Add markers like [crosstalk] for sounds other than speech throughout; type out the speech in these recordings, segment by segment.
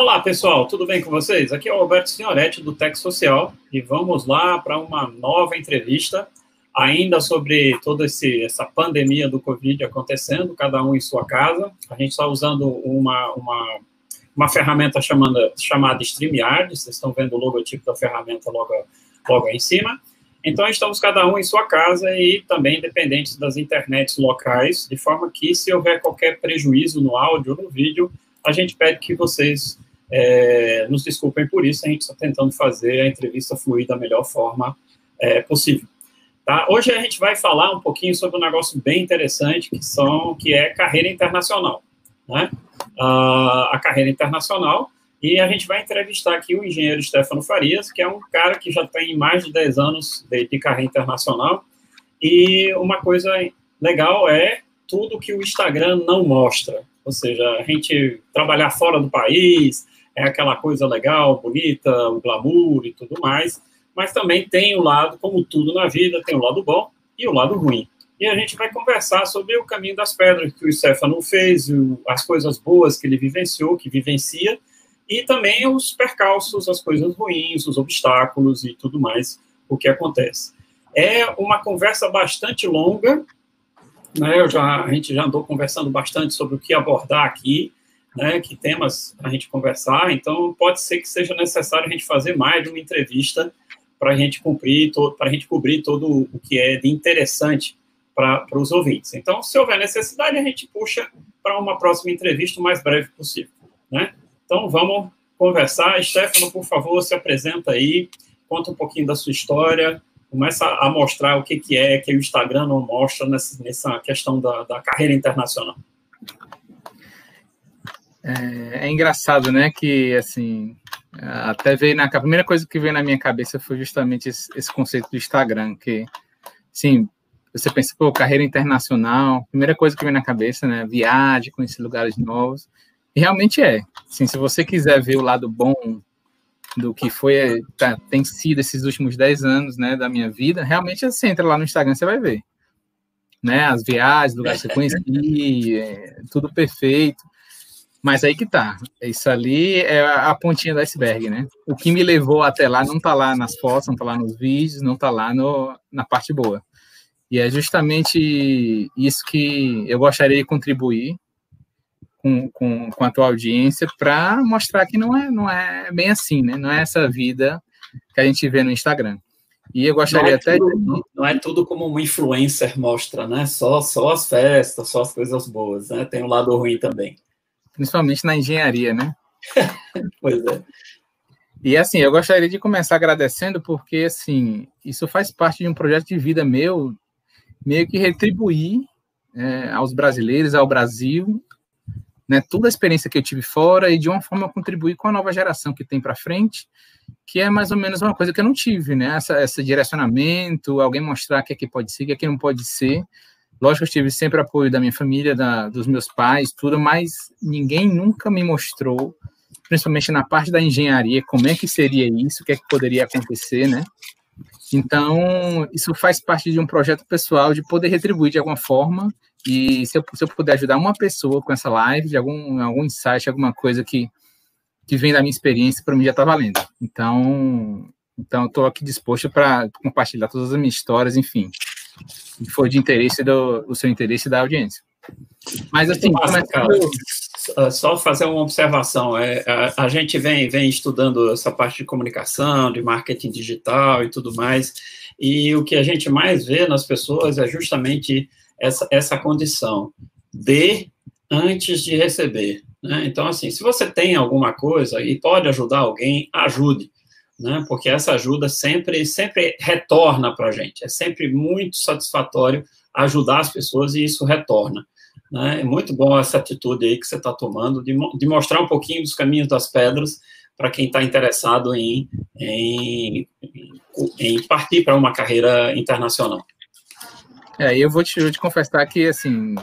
Olá, pessoal, tudo bem com vocês? Aqui é o Alberto Signoretti, do Tech Social, e vamos lá para uma nova entrevista, ainda sobre toda esse, essa pandemia do Covid acontecendo, cada um em sua casa. A gente está usando uma, uma, uma ferramenta chamada, chamada StreamYard, vocês estão vendo o logotipo da ferramenta logo, logo aí em cima. Então, estamos cada um em sua casa e também dependentes das internets locais, de forma que, se houver qualquer prejuízo no áudio ou no vídeo, a gente pede que vocês é, nos desculpem por isso, a gente está tentando fazer a entrevista fluir da melhor forma é, possível. Tá? Hoje a gente vai falar um pouquinho sobre um negócio bem interessante, que, são, que é carreira internacional. Né? A carreira internacional, e a gente vai entrevistar aqui o engenheiro Stefano Farias, que é um cara que já tem mais de 10 anos de, de carreira internacional, e uma coisa legal é tudo que o Instagram não mostra, ou seja, a gente trabalhar fora do país, é aquela coisa legal, bonita, o glamour e tudo mais, mas também tem o lado, como tudo na vida, tem o lado bom e o lado ruim. E a gente vai conversar sobre o caminho das pedras que o Stefano fez, as coisas boas que ele vivenciou, que vivencia, e também os percalços, as coisas ruins, os obstáculos e tudo mais, o que acontece. É uma conversa bastante longa, né? Eu já, a gente já andou conversando bastante sobre o que abordar aqui, né, que temas a gente conversar, então pode ser que seja necessário a gente fazer mais de uma entrevista para a gente cumprir, para a gente cobrir todo o que é de interessante para os ouvintes. Então, se houver necessidade, a gente puxa para uma próxima entrevista o mais breve possível, né? Então, vamos conversar. Stefano, por favor, se apresenta aí, conta um pouquinho da sua história, começa a mostrar o que, que é que o Instagram não mostra nessa, nessa questão da, da carreira internacional. É, é, engraçado, né? Que assim, até veio na a primeira coisa que veio na minha cabeça foi justamente esse, esse conceito do Instagram, que sim, você pensa, pô, carreira internacional, primeira coisa que vem na cabeça, né? Viagem, conhecer lugares novos. E realmente é. Assim, se você quiser ver o lado bom do que foi, tá, tem sido esses últimos 10 anos, né, da minha vida, realmente você entra lá no Instagram, você vai ver. Né, as viagens, lugares que você conheci, [laughs] é, tudo perfeito. Mas aí que tá. Isso ali é a pontinha do iceberg, né? O que me levou até lá não tá lá nas fotos, não tá lá nos vídeos, não tá lá no, na parte boa. E é justamente isso que eu gostaria de contribuir com, com, com a tua audiência para mostrar que não é, não é bem assim, né? Não é essa vida que a gente vê no Instagram. E eu gostaria não é até tudo, de... Não é tudo como um influencer mostra, né? Só, só as festas, só as coisas boas, né? Tem um lado ruim também principalmente na engenharia, né? [laughs] pois é. E assim, eu gostaria de começar agradecendo, porque assim, isso faz parte de um projeto de vida meu, meio que retribuir é, aos brasileiros, ao Brasil, né, toda a experiência que eu tive fora e de uma forma contribuir com a nova geração que tem para frente, que é mais ou menos uma coisa que eu não tive, né? Essa, esse direcionamento, alguém mostrar o que é que pode ser, o que é que não pode ser. Lógico, eu tive sempre apoio da minha família, da, dos meus pais, tudo, mas ninguém nunca me mostrou, principalmente na parte da engenharia, como é que seria isso, o que é que poderia acontecer, né? Então, isso faz parte de um projeto pessoal de poder retribuir de alguma forma. E se eu, se eu puder ajudar uma pessoa com essa live, de algum, algum insight, alguma coisa que, que vem da minha experiência, para mim já está valendo. Então, então estou aqui disposto para compartilhar todas as minhas histórias, enfim que for de interesse do, do seu interesse da audiência. Mas assim, cara, só fazer uma observação. É, a, a, gente vem, vem estudando essa parte de comunicação, de marketing digital e tudo mais, e o que a gente mais vê nas pessoas é justamente essa, essa condição de antes de receber. Né? Então, assim, se você tem alguma coisa e pode ajudar alguém, ajude né? Porque essa ajuda sempre, sempre retorna para a gente. É sempre muito satisfatório ajudar as pessoas e isso retorna. Né? É muito bom essa atitude aí que você está tomando de, de mostrar um pouquinho dos caminhos das pedras para quem está interessado em, em, em partir para uma carreira internacional. É, eu vou te, eu te confessar que, assim,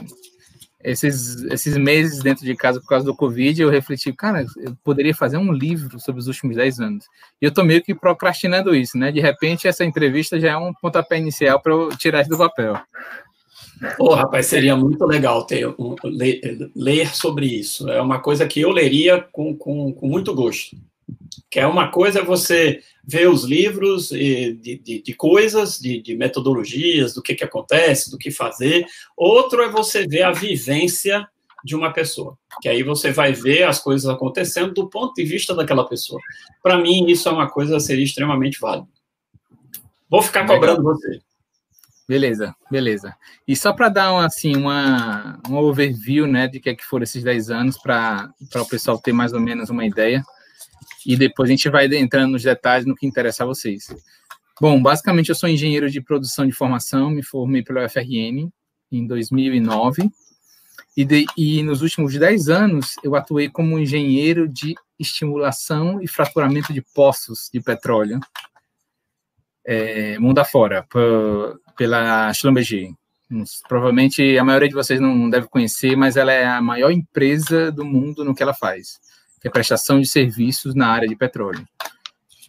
esses, esses meses dentro de casa por causa do Covid, eu refleti, cara, eu poderia fazer um livro sobre os últimos 10 anos. E eu tô meio que procrastinando isso, né? De repente, essa entrevista já é um pontapé inicial para eu tirar isso do papel. Oh, rapaz, seria muito legal ter ler, ler, sobre isso. É uma coisa que eu leria com, com, com muito gosto. Que é uma coisa você ver os livros de, de, de coisas, de, de, metodologias, do que, que acontece, do que fazer. Outro é você ver a vivência de uma pessoa, que aí você vai ver as coisas acontecendo do ponto de vista daquela pessoa. Para mim, isso é uma coisa seria extremamente válida. Vou ficar cobrando você. Beleza, beleza. E só para dar assim uma um overview, né, de que é que foram esses 10 anos para o pessoal ter mais ou menos uma ideia. E depois a gente vai entrando nos detalhes no que interessa a vocês. Bom, basicamente eu sou engenheiro de produção de formação, me formei pelo UFRN em 2009. E, de, e nos últimos 10 anos eu atuei como engenheiro de estimulação e fraturamento de poços de petróleo é, mundo afora, pela Schlumberger. Provavelmente a maioria de vocês não deve conhecer, mas ela é a maior empresa do mundo no que ela faz, que é prestação de serviços na área de petróleo.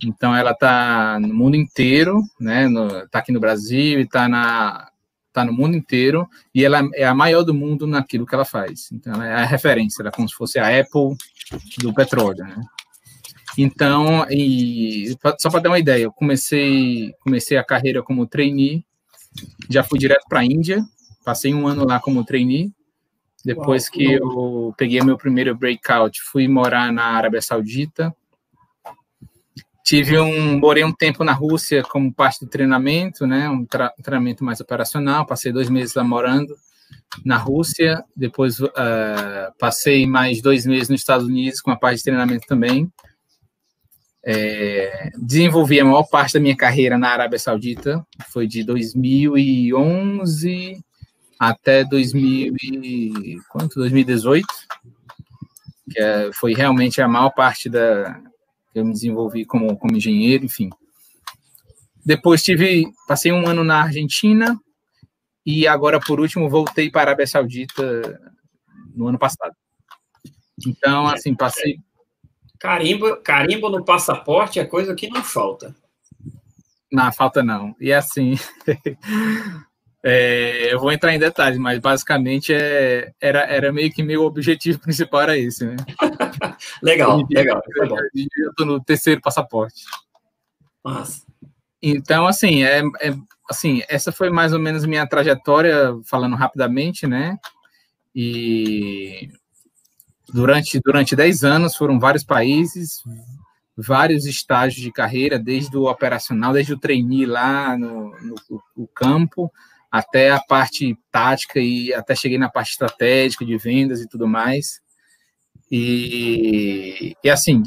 Então ela está no mundo inteiro, né? Está aqui no Brasil e está na tá no mundo inteiro e ela é a maior do mundo naquilo que ela faz. Então ela é a referência, ela é como se fosse a Apple do petróleo, né? Então, e, só para dar uma ideia, eu comecei, comecei a carreira como trainee, já fui direto para a Índia, passei um ano lá como trainee. Depois Uau, que eu peguei meu primeiro breakout, fui morar na Arábia Saudita. Tive um, morei um tempo na Rússia como parte do treinamento, né, um, tra treinamento mais operacional. Passei dois meses lá morando na Rússia. Depois uh, passei mais dois meses nos Estados Unidos com a parte de treinamento também. É, desenvolvi a maior parte da minha carreira na Arábia Saudita, foi de 2011 até 2000 e, quanto? 2018, que é, foi realmente a maior parte da que eu me desenvolvi como, como engenheiro, enfim. Depois tive, passei um ano na Argentina e agora, por último, voltei para a Arábia Saudita no ano passado. Então, assim, passei Carimbo, carimbo no passaporte é coisa que não falta. Não, falta não. E assim, [laughs] é, eu vou entrar em detalhes, mas basicamente é, era, era meio que meu objetivo [laughs] principal era esse, né? [laughs] legal, legal. Tá eu estou no terceiro passaporte. Nossa. Então, assim, é, é, assim, essa foi mais ou menos minha trajetória, falando rapidamente, né? E Durante, durante 10 anos foram vários países, vários estágios de carreira, desde o operacional, desde o trainee lá no, no, no campo, até a parte tática e até cheguei na parte estratégica de vendas e tudo mais. E, e assim,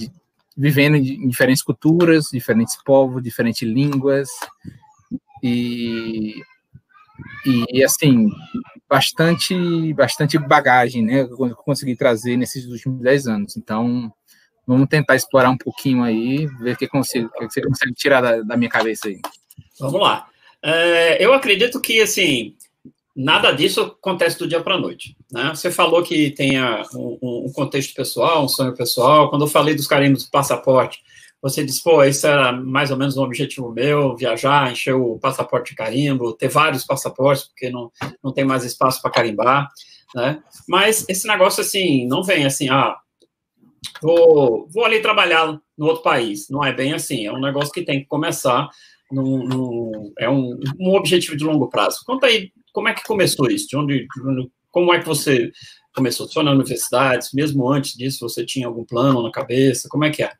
vivendo em diferentes culturas, diferentes povos, diferentes línguas. E, e assim, bastante, bastante bagagem, né? Que eu consegui trazer nesses últimos 10 anos. Então, vamos tentar explorar um pouquinho aí, ver o que, consigo, que você consegue tirar da, da minha cabeça aí. Vamos lá. É, eu acredito que, assim, nada disso acontece do dia para a noite. Né? Você falou que tenha um, um, contexto pessoal, um sonho pessoal. Quando eu falei dos carimbos do passaporte, você disse, pô, isso era mais ou menos um objetivo meu, viajar, encher o passaporte de carimbo, ter vários passaportes, porque não, não tem mais espaço para carimbar, né? Mas esse negócio, assim, não vem assim, ah, vou, vou ali trabalhar no outro país. Não é bem assim, é um negócio que tem que começar, num, num, é um, um objetivo de longo prazo. Conta aí, como é que começou isso? De onde, como é que você começou? Só na universidade? Mesmo antes disso, você tinha algum plano na cabeça? Como é que é?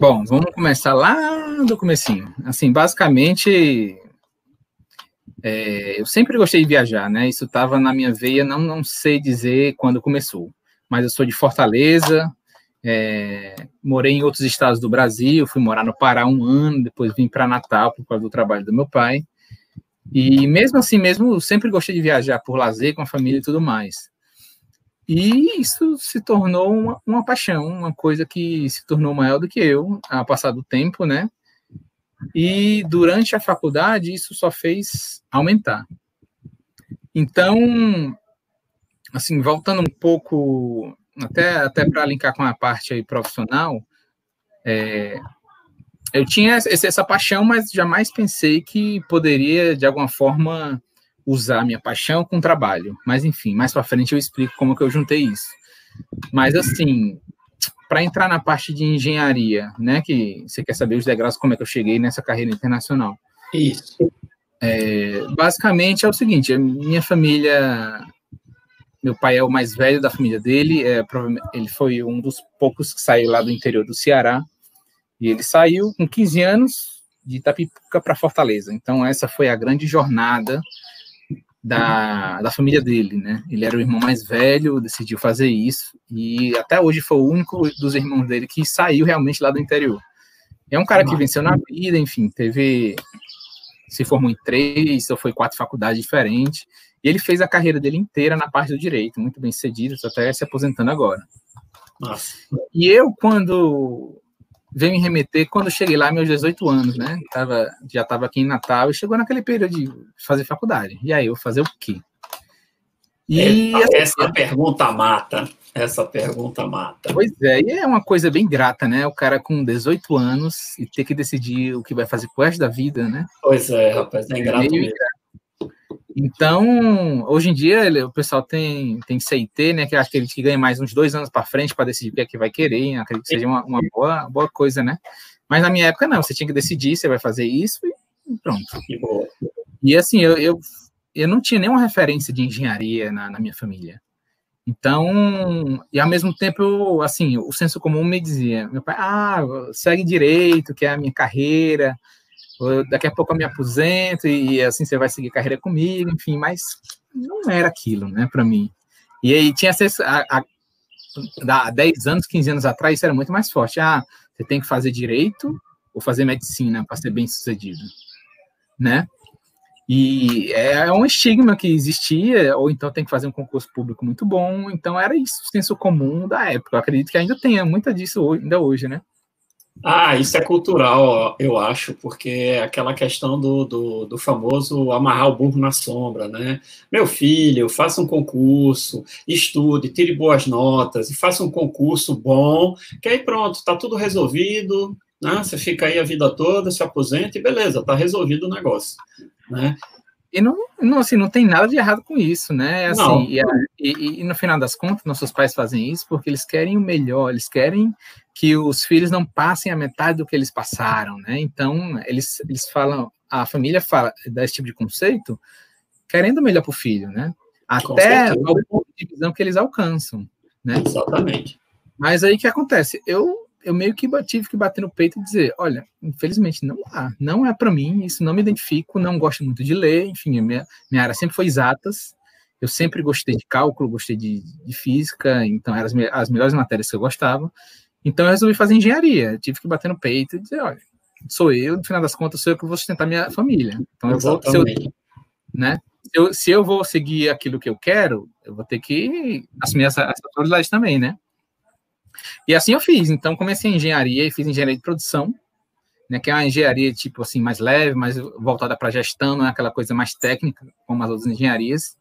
Bom, vamos começar lá do comecinho. Assim, basicamente, é, eu sempre gostei de viajar, né? Isso estava na minha veia, não, não sei dizer quando começou. Mas eu sou de Fortaleza, é, morei em outros estados do Brasil, fui morar no Pará um ano, depois vim para Natal por causa do trabalho do meu pai. E mesmo assim, mesmo sempre gostei de viajar por lazer com a família e tudo mais. E isso se tornou uma, uma paixão, uma coisa que se tornou maior do que eu, a passar do tempo, né? E durante a faculdade, isso só fez aumentar. Então, assim, voltando um pouco, até, até para linkar com a parte aí profissional, é, eu tinha essa paixão, mas jamais pensei que poderia, de alguma forma, usar minha paixão com trabalho. Mas enfim, mais para frente eu explico como que eu juntei isso. Mas assim, para entrar na parte de engenharia, né, que você quer saber os degraus como é que eu cheguei nessa carreira internacional. Isso. É, basicamente é o seguinte, minha família, meu pai é o mais velho da família dele, é, ele foi um dos poucos que saiu lá do interior do Ceará, e ele saiu com 15 anos de Itapipuca para Fortaleza. Então essa foi a grande jornada da, da família dele, né? Ele era o irmão mais velho, decidiu fazer isso, e até hoje foi o único dos irmãos dele que saiu realmente lá do interior. É um cara que venceu na vida, enfim, teve se formou em três ou foi quatro faculdades diferentes. E ele fez a carreira dele inteira na parte do direito, muito bem sucedido, até se aposentando agora. Nossa. E eu, quando veio me remeter, quando cheguei lá, meus 18 anos, né? Tava, já estava aqui em Natal e chegou naquele período de fazer faculdade. E aí, eu fazer o quê? E, essa, essa pergunta mata. Essa pergunta mata. Pois é, e é uma coisa bem grata, né? O cara com 18 anos e ter que decidir o que vai fazer com o resto da vida, né? Pois é, rapaz, é ingrato mesmo. Então, hoje em dia, o pessoal tem, tem CIT, né? Que acho que que ganha mais uns dois anos para frente para decidir o que é que vai querer. Acredito que seja uma, uma boa, boa coisa, né? Mas na minha época, não. Você tinha que decidir, você vai fazer isso e pronto. E assim, eu, eu, eu não tinha nenhuma referência de engenharia na, na minha família. Então, e ao mesmo tempo, assim, o senso comum me dizia, meu pai, ah, segue direito, que é a minha carreira, daqui a pouco eu me aposento e assim você vai seguir carreira comigo, enfim, mas não era aquilo, né, para mim. E aí tinha acesso a, a, há 10 anos, 15 anos atrás, isso era muito mais forte. Ah, você tem que fazer direito ou fazer medicina para ser bem sucedido, né? E é um estigma que existia, ou então tem que fazer um concurso público muito bom. Então era isso, o senso comum da época. Eu acredito que ainda tenha muita disso ainda hoje, né? Ah, isso é cultural, eu acho, porque é aquela questão do, do, do, famoso amarrar o burro na sombra, né? Meu filho, faça um concurso, estude, tire boas notas e faça um concurso bom, que aí pronto, tá tudo resolvido, né? Você fica aí a vida toda, se aposenta e beleza, tá resolvido o negócio né? E não, não, assim, não tem nada de errado com isso, né? Assim, e, e, e, no final das contas, nossos pais fazem isso porque eles querem o melhor, eles querem que os filhos não passem a metade do que eles passaram, né? Então, eles, eles falam, a família fala, dá esse tipo de conceito, querendo o melhor para o filho, né? Até o ponto de visão que eles alcançam, né? Exatamente. Mas aí o que acontece? Eu eu meio que tive que bater no peito e dizer, olha, infelizmente não há, não é para mim, isso não me identifico, não gosto muito de ler, enfim, minha, minha área sempre foi exatas, eu sempre gostei de cálculo, gostei de, de física, então eram as, as, melhores matérias que eu gostava, então eu resolvi fazer engenharia, eu tive que bater no peito e dizer, olha, sou eu, no final das contas sou eu que vou sustentar minha família, então eu vou, se eu, né, se eu, se eu vou seguir aquilo que eu quero, eu vou ter que assumir essa, essa também, né, e assim eu fiz. Então, comecei em engenharia e fiz engenharia de produção, né, que é uma engenharia tipo assim mais leve, mais voltada para gestão, não é aquela coisa mais técnica como as outras engenharias.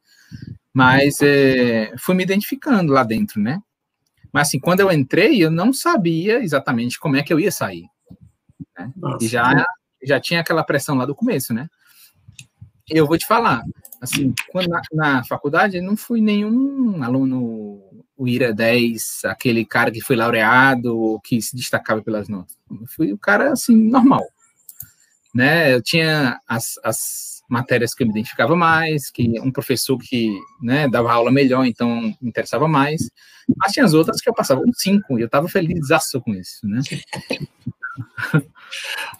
Mas é, fui me identificando lá dentro, né? Mas assim, quando eu entrei, eu não sabia exatamente como é que eu ia sair. Né? Nossa, e já, já tinha aquela pressão lá do começo, né? Eu vou te falar, assim, quando na, na faculdade, não fui nenhum aluno o IRA 10, aquele cara que foi laureado, que se destacava pelas notas. Eu fui o cara, assim, normal. Né? Eu tinha as, as matérias que eu me identificava mais, que um professor que né, dava aula melhor, então me interessava mais. Mas tinha as outras que eu passava com cinco, e eu estava feliz com isso, né? [laughs]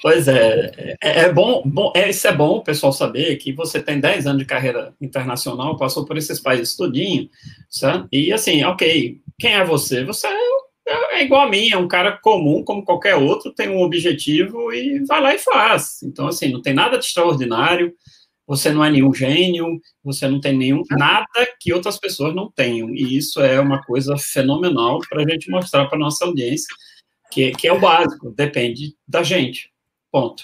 Pois é, é, é bom, bom é, isso é bom o pessoal saber que você tem 10 anos de carreira internacional, passou por esses países tudinho, certo? E assim, ok, quem é você? Você é, é igual a mim, é um cara comum como qualquer outro, tem um objetivo e vai lá e faz. Então, assim, não tem nada de extraordinário, você não é nenhum gênio, você não tem nenhum nada que outras pessoas não tenham. E isso é uma coisa fenomenal para a gente mostrar para nossa audiência que, que é o básico, depende da gente. Ponto.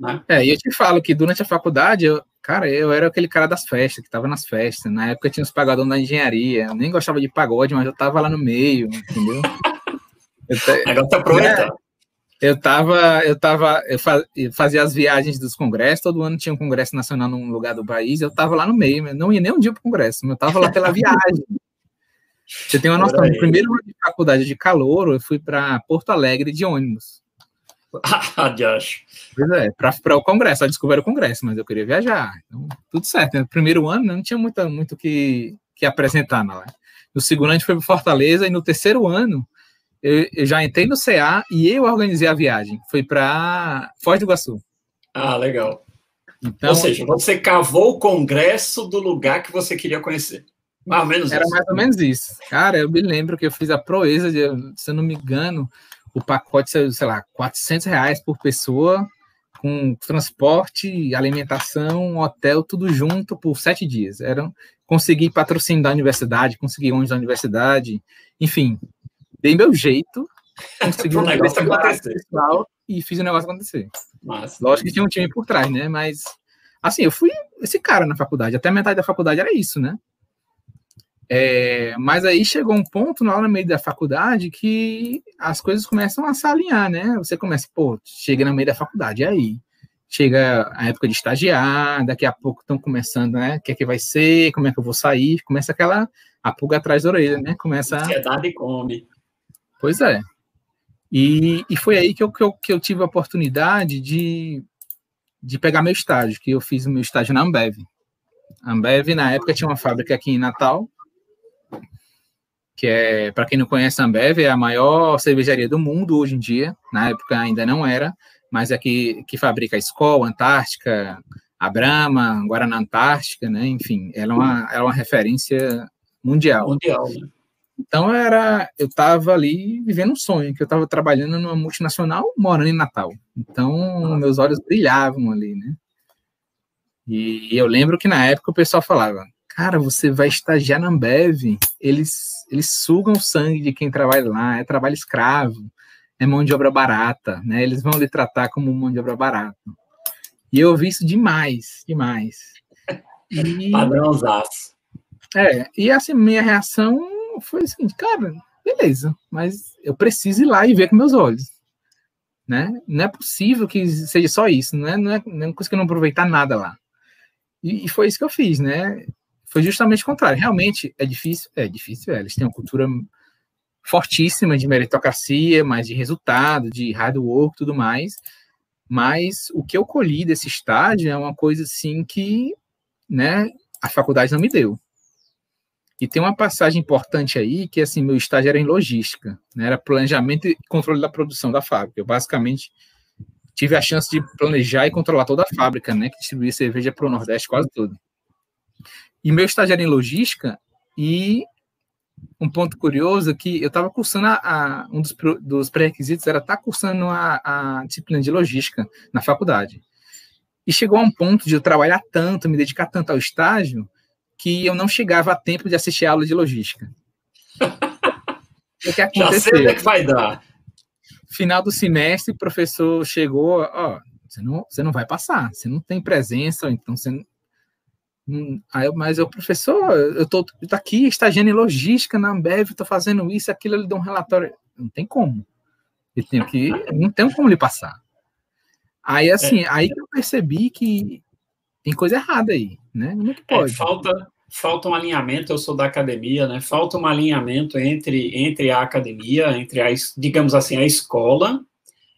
Né? É, e eu te falo que durante a faculdade, eu, cara, eu era aquele cara das festas, que estava nas festas. Na época tinha os pagadores da engenharia. Eu nem gostava de pagode, mas eu tava lá no meio, entendeu? Eu te... Agora tá aproveitar. Eu tava, eu tava, eu fazia as viagens dos congressos, todo ano tinha um congresso nacional num lugar do país, eu tava lá no meio, não ia nem um dia pro congresso, eu tava lá pela [laughs] viagem. Você tem uma noção, no primeiro ano de faculdade de calor, eu fui para Porto Alegre de ônibus. [laughs] Ah, Josh. Pois é, para o congresso, eu descobri o congresso, mas eu queria viajar, então tudo certo. No primeiro ano não tinha muito, muito que, que apresentar lá. No segundo ano a gente foi para Fortaleza, e no terceiro ano eu, eu, já entrei no CA e eu organizei a viagem. Foi para Foz do Iguaçu. Ah, legal. Então, ou seja, você cavou o congresso do lugar que você queria conhecer. Mais ou menos Era isso. mais ou menos isso. Cara, eu me lembro que eu fiz a proeza, de, se eu não me engano, o pacote, sei lá, 400 reais por pessoa, com transporte, alimentação, hotel, tudo junto por sete dias. Era, consegui patrocínio da universidade, consegui ônibus da universidade, enfim, dei meu jeito, consegui [laughs] um negócio acontecer. e fiz o negócio acontecer. Massa. Lógico que tinha um time por trás, né? Mas, assim, eu fui esse cara na faculdade. Até metade da faculdade era isso, né? É, mas aí chegou um ponto lá no meio da faculdade que as coisas começam a se alinhar, né? Você começa, pô, chega no meio da faculdade, e aí? Chega a época de estagiar, daqui a pouco estão começando, né? O que é que vai ser, como é que eu vou sair? Começa aquela a pulga atrás da orelha, né? Começa. Ansiedade come. Pois é. E, e foi aí que eu, que, eu, que eu tive a oportunidade de, de pegar meu estágio, que eu fiz o meu estágio na Ambev. A Ambev, na época, tinha uma fábrica aqui em Natal, que é, para quem não conhece a Ambev, é a maior cervejaria do mundo hoje em dia. Na época ainda não era, mas é que, que fabrica a Skol, Antártica, a Brahma, Guaraná Antártica, né? Enfim, ela é uma, ela é uma referência mundial. Mundial, né? Então era, eu estava ali vivendo um sonho, que eu estava trabalhando numa multinacional, morando em Natal. Então meus olhos brilhavam ali, né? E eu lembro que na época o pessoal falava: "Cara, você vai estagiar na Ambev, eles eles sugam o sangue de quem trabalha lá, é trabalho escravo, é mão de obra barata, né? Eles vão lhe tratar como mão de obra barata". E eu ouvi isso demais, demais. E, Padrãozaço. É, e assim, minha reação foi o seguinte, cara, beleza, mas eu preciso ir lá e ver com meus olhos. Né? Não é possível que seja só isso, não é, não é, não é coisa que eu não aproveitar nada lá. E, e, foi isso que eu fiz, né? Foi justamente o contrário. Realmente é difícil, é difícil, é, eles têm uma cultura fortíssima de meritocracia, mas de resultado, de hard work, tudo mais. Mas o que eu colhi desse estágio é uma coisa assim que, né, a faculdade não me deu. E tem uma passagem importante aí, que assim, meu estágio era em logística, né? era planejamento e controle da produção da fábrica. Eu basicamente tive a chance de planejar e controlar toda a fábrica, né, que distribuía cerveja para o Nordeste quase todo. E meu estágio era em logística e um ponto curioso é que eu estava cursando a, a, um dos, dos pré-requisitos era estar tá cursando a, a disciplina de logística na faculdade. E chegou a um ponto de eu trabalhar tanto, me dedicar tanto ao estágio, que eu não chegava a tempo de assistir a aula de logística. [laughs] o que aconteceu? Já sei o é que vai dar. Final do semestre, o professor chegou, ó, você não, você não vai passar, você não tem presença, então você não, hum, Aí, mas o professor, eu tô, eu tô aqui estagiando em logística na Ambev, estou fazendo isso, aquilo, ele dá um relatório. Não tem como. Eu tenho que, não tem como lhe passar. Aí, assim, é. aí eu percebi que tem coisa errada aí, né? Como é que é, pode? É, falta, falta um alinhamento, eu sou da academia, né? Falta um alinhamento entre, entre a academia, entre a, digamos assim, a escola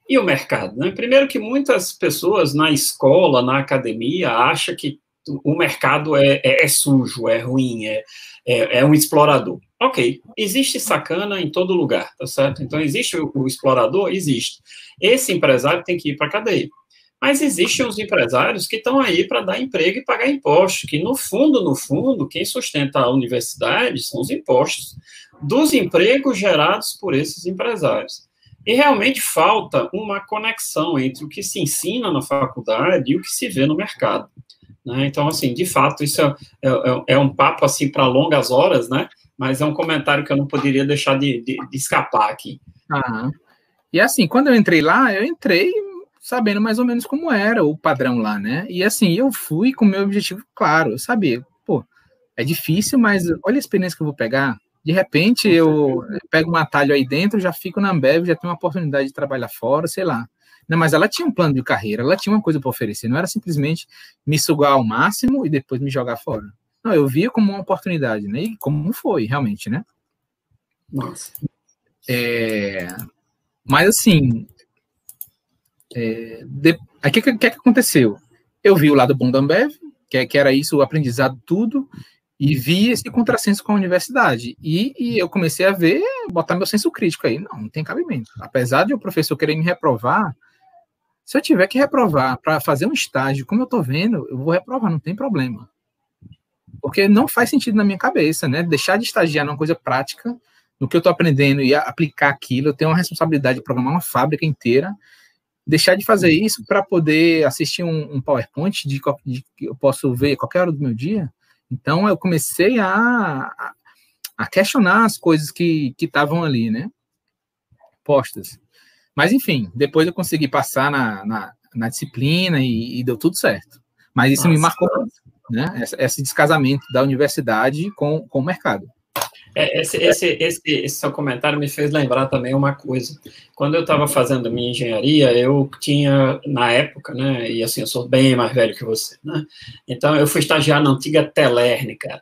e o mercado, né? Primeiro que muitas pessoas na escola, na academia, acham que o mercado é, é, é sujo, é ruim, é, é, é, um explorador. Ok, existe sacana em todo lugar, tá certo? Então, existe o, o explorador? Existe. Esse empresário tem que ir para a cadeia. Mas existem os empresários que estão aí para dar emprego e pagar impostos, que no fundo, no fundo, quem sustenta a universidade são os impostos dos empregos gerados por esses empresários. E realmente falta uma conexão entre o que se ensina na faculdade e o que se vê no mercado. Né? Então, assim, de fato, isso é, é, é, é um papo assim para longas horas, né? Mas é um comentário que eu não poderia deixar de, de, de escapar aqui. E assim, quando eu entrei lá, eu entrei sabendo mais ou menos como era o padrão lá, né? E assim, eu fui com o meu objetivo claro, eu sabia, pô, é difícil, mas olha a experiência que eu vou pegar, De repente, eu pego um atalho aí dentro, já fico na Ambev, já tenho uma oportunidade de trabalhar fora, sei lá. Não, mas ela tinha um plano de carreira, ela tinha uma coisa para oferecer, não era simplesmente me sugar ao máximo e depois me jogar fora. Não, eu via como uma oportunidade, né? E como foi, realmente, né? Nossa. É, mas assim, é, de, o que, que, que aconteceu? Eu vi o lado bom da Ambev, que, que era isso, o aprendizado tudo, e vi esse contrassenso com a universidade. E, e, eu comecei a ver, botar meu senso crítico aí. Não, não tem cabimento. Apesar de o professor querer me reprovar, se eu tiver que reprovar para fazer um estágio, como eu estou vendo, eu vou reprovar, não tem problema. Porque não faz sentido na minha cabeça, né? Deixar de estagiar numa coisa prática, no que eu estou aprendendo e aplicar aquilo, eu tenho uma responsabilidade de programar uma fábrica inteira, deixar de fazer isso para poder assistir um, um PowerPoint de, de, que eu posso ver qualquer hora do meu dia, então eu comecei a, a questionar as coisas que estavam ali, né? Postas. Mas enfim, depois eu consegui passar na, na, na disciplina e, e, deu tudo certo. Mas isso Nossa. me marcou né? Esse, esse, descasamento da universidade com, com o mercado. É, esse, esse, esse, esse, seu comentário me fez lembrar também uma coisa. Quando eu estava fazendo minha engenharia, eu tinha, na época, né, e assim, eu sou bem mais velho que você, né, então eu fui estagiar na antiga Telérnica,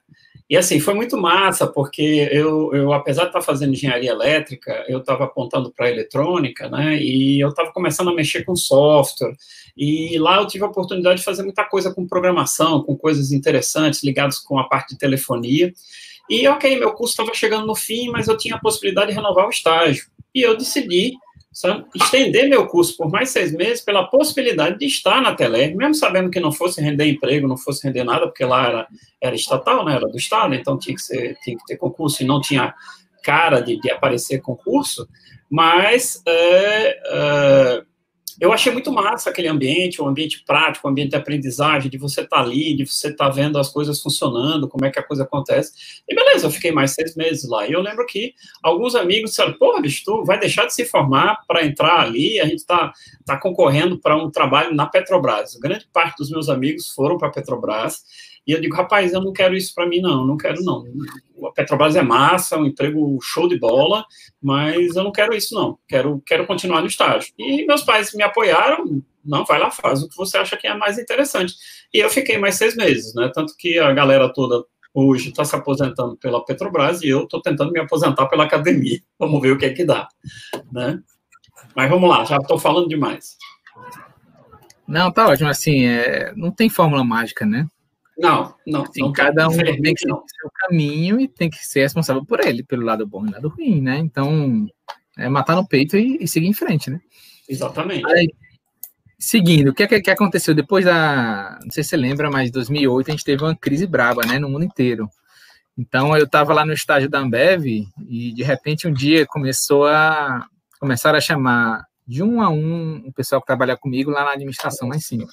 e assim, foi muito massa, porque eu, eu apesar de estar fazendo engenharia elétrica, eu estava apontando para eletrônica, né? E eu estava começando a mexer com software. E lá eu tive a oportunidade de fazer muita coisa com programação, com coisas interessantes ligadas com a parte de telefonia. E, ok, meu curso estava chegando no fim, mas eu tinha a possibilidade de renovar o estágio. E eu decidi estender meu curso por mais seis meses pela possibilidade de estar na Tele, mesmo sabendo que não fosse render emprego, não fosse render nada, porque lá era, era estatal, né, era do Estado, então tinha que, ser, tinha que ter concurso e não tinha cara de, de aparecer concurso, mas é, é, eu achei muito massa aquele ambiente, o um ambiente prático, o um ambiente de aprendizagem, de você estar tá ali, de você estar tá vendo as coisas funcionando, como é que a coisa acontece. E beleza, eu fiquei mais seis meses lá. E eu lembro que alguns amigos disseram: porra, bicho, tu vai deixar de se formar para entrar ali? A gente está tá concorrendo para um trabalho na Petrobras. Grande parte dos meus amigos foram para a Petrobras. E eu digo, rapaz, eu não quero isso para mim, não, não quero, não. A Petrobras é massa, um emprego show de bola, mas eu não quero isso, não. Quero, quero continuar no estágio. E meus pais me apoiaram, não, vai lá, faz o que você acha que é mais interessante. E eu fiquei mais seis meses, né? Tanto que a galera toda hoje está se aposentando pela Petrobras e eu estou tentando me aposentar pela academia. [laughs] Vamos ver o que é que dá, né? Mas vamos lá, já estou falando demais. Não, tá ótimo. Assim, é, não tem fórmula mágica, né? Não, não. Assim, não cada um tem que seguir o seu caminho e tem que ser responsável por ele, pelo lado bom e lado ruim, né? Então, é matar no peito e, e seguir em frente, né? Exatamente. Aí, seguindo, o que, que, que aconteceu depois da. Não sei se você lembra, mas em 2008 a gente teve uma crise braba, né? No mundo inteiro. Então, eu estava lá no estágio da Ambev e, de repente, um dia começou a. Começaram a chamar de um a um o pessoal que trabalha comigo lá na administração, lá em cima.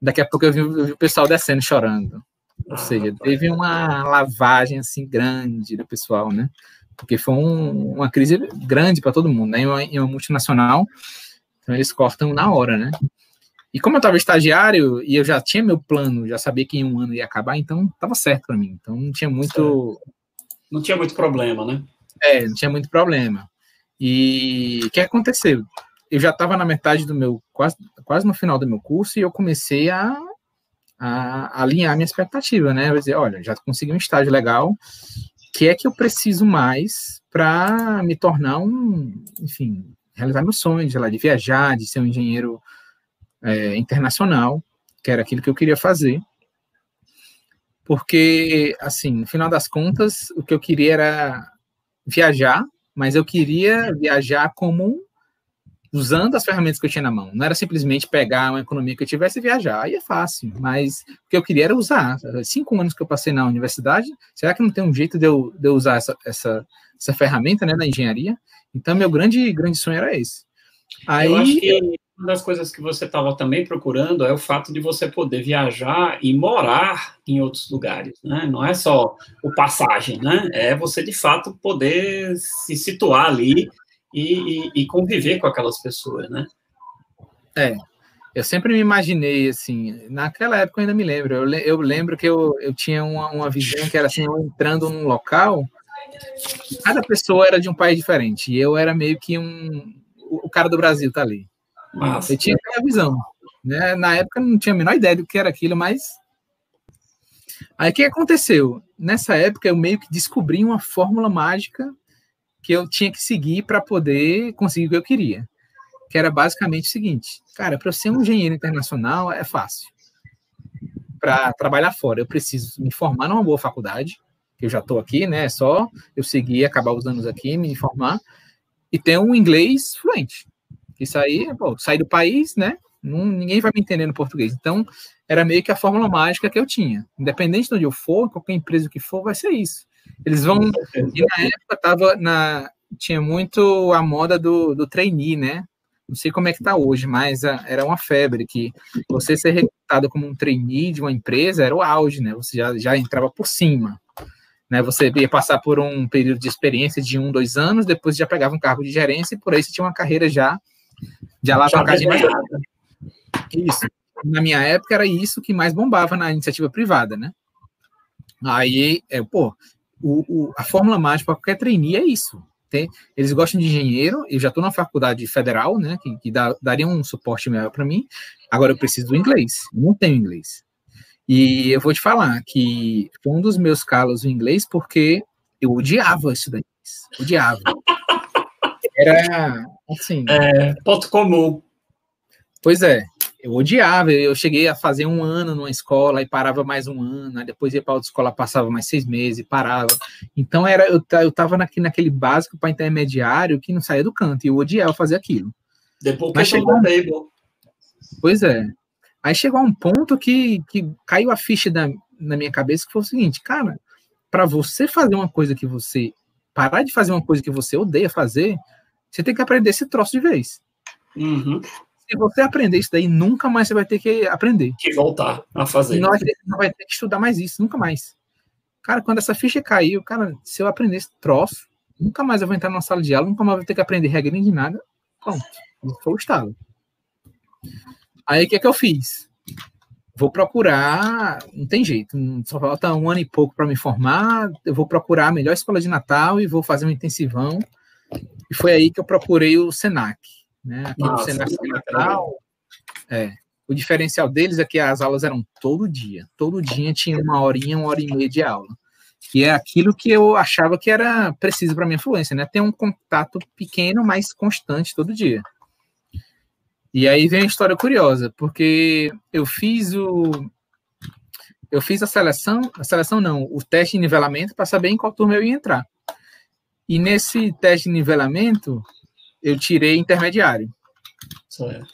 Daqui a pouco eu vi, eu vi o pessoal descendo chorando. Ou ah, seja, teve uma lavagem assim grande do pessoal, né? Porque foi um, uma crise grande para todo mundo, né? Em uma, em uma, multinacional, então eles cortam na hora, né? E como eu estava estagiário e eu já tinha meu plano, já sabia que em um ano ia acabar, então estava certo para mim. Então não tinha muito. Não tinha muito problema, né? É, não tinha muito problema. E o que aconteceu? Eu já estava na metade do meu, quase, quase no final do meu curso, e eu comecei a, a, a alinhar minha expectativa, né? Eu dizer, olha, já consegui um estágio legal, que é que eu preciso mais para me tornar um, enfim, realizar meus sonhos, lá, de viajar, de ser um engenheiro é, internacional, que era aquilo que eu queria fazer. Porque, assim, no final das contas, o que eu queria era viajar, mas eu queria viajar como usando as ferramentas que eu tinha na mão. Não era simplesmente pegar uma economia que eu tivesse e viajar. Aí é fácil, mas o que eu queria era usar. Cinco anos que eu passei na universidade, será que não tem um jeito de eu, de eu usar essa, essa, essa ferramenta né, da engenharia? Então, meu grande, grande sonho era esse. Aí, eu acho que uma das coisas que você estava também procurando é o fato de você poder viajar e morar em outros lugares, né? Não é só o passagem, né? É você, de fato, poder se situar ali e, e, e conviver com aquelas pessoas, né? É, eu sempre me imaginei assim, naquela época eu ainda me lembro, eu, eu lembro que eu, eu tinha uma, uma visão que era assim, eu entrando num local Cada pessoa era de um país diferente. E eu era meio que um. O cara do Brasil tá ali. Nossa. Eu tinha aquela visão. Né? Na época não tinha a menor ideia do que era aquilo, mas. Aí o que aconteceu? Nessa época eu meio que descobri uma fórmula mágica que eu tinha que seguir para poder conseguir o que eu queria. Que era basicamente o seguinte: cara, para ser um engenheiro internacional é fácil. Para trabalhar fora, eu preciso me formar numa boa faculdade, que eu já estou aqui, né? É só eu seguir, acabar os anos aqui, me formar, e ter um inglês fluente. Isso aí, sair do país, né? Não, ninguém vai me entender no português. Então, era meio que a fórmula mágica que eu tinha. Independente de onde eu for, qualquer empresa que for, vai ser isso. Eles vão. E na época tava na. Tinha muito a moda do, do trainee, né? Não sei como é que tá hoje, mas a, era uma febre que você ser recrutado como um trainee de uma empresa era o auge, né? Você já, já entrava por cima. Né, você ia passar por um período de experiência de um, dois anos, depois já pegava um cargo de gerência e por aí você tinha uma carreira já de alavancagem mais rápida. Isso. Na minha época era isso que mais bombava na iniciativa privada, né? Aí, é, pô, o, o, a fórmula mágica para qualquer trainee é isso. Tem, eles gostam de engenheiro, eu já estou na faculdade federal, né, que, que dá, daria um suporte melhor para mim. Agora eu preciso do inglês, não tenho inglês. E eu vou te falar que foi um dos meus calos o inglês porque eu odiava estudar inglês, odiava. Era assim. É, ponto comum. Pois é, eu odiava. Eu cheguei a fazer um ano numa escola e parava mais um ano, depois ia para outra escola, passava mais seis meses e parava. Então era eu, eu tava naquele, naquele básico para intermediário que não saía do canto e eu odiava fazer aquilo. Depois Mas chegou um... Pois é. Aí chegou a um ponto que, que caiu a ficha da, na minha cabeça que foi o seguinte, cara, para você fazer uma coisa que você parar de fazer uma coisa que você odeia fazer, você tem que aprender esse troço de vez. Uhum se você aprender isso daí, nunca mais você vai ter que aprender. Que voltar a fazer. Não vai, ter, não vai ter que estudar mais isso, nunca mais. Cara, quando essa ficha caiu, cara, se eu aprender esse troço, nunca mais eu vou entrar numa sala de aula, nunca mais vou ter que aprender regra de nada. Pronto. Foi o estado. Aí o que é que eu fiz? Vou procurar, não tem jeito, só falta um ano e pouco para me formar. Eu vou procurar a melhor escola de Natal e vou fazer um intensivão. E foi aí que eu procurei o Senac. Né? Aqui Nossa, no é, o diferencial deles é que as aulas eram todo dia. Todo dia tinha uma horinha, uma hora e meia de aula. Que é aquilo que eu achava que era preciso para minha fluência, né? Ter um contato pequeno, mas constante todo dia. E aí vem a história curiosa, porque eu fiz o eu fiz a seleção, a seleção não, o teste de nivelamento para saber em qual turma eu ia entrar. E nesse teste de nivelamento, eu tirei intermediário. Certo.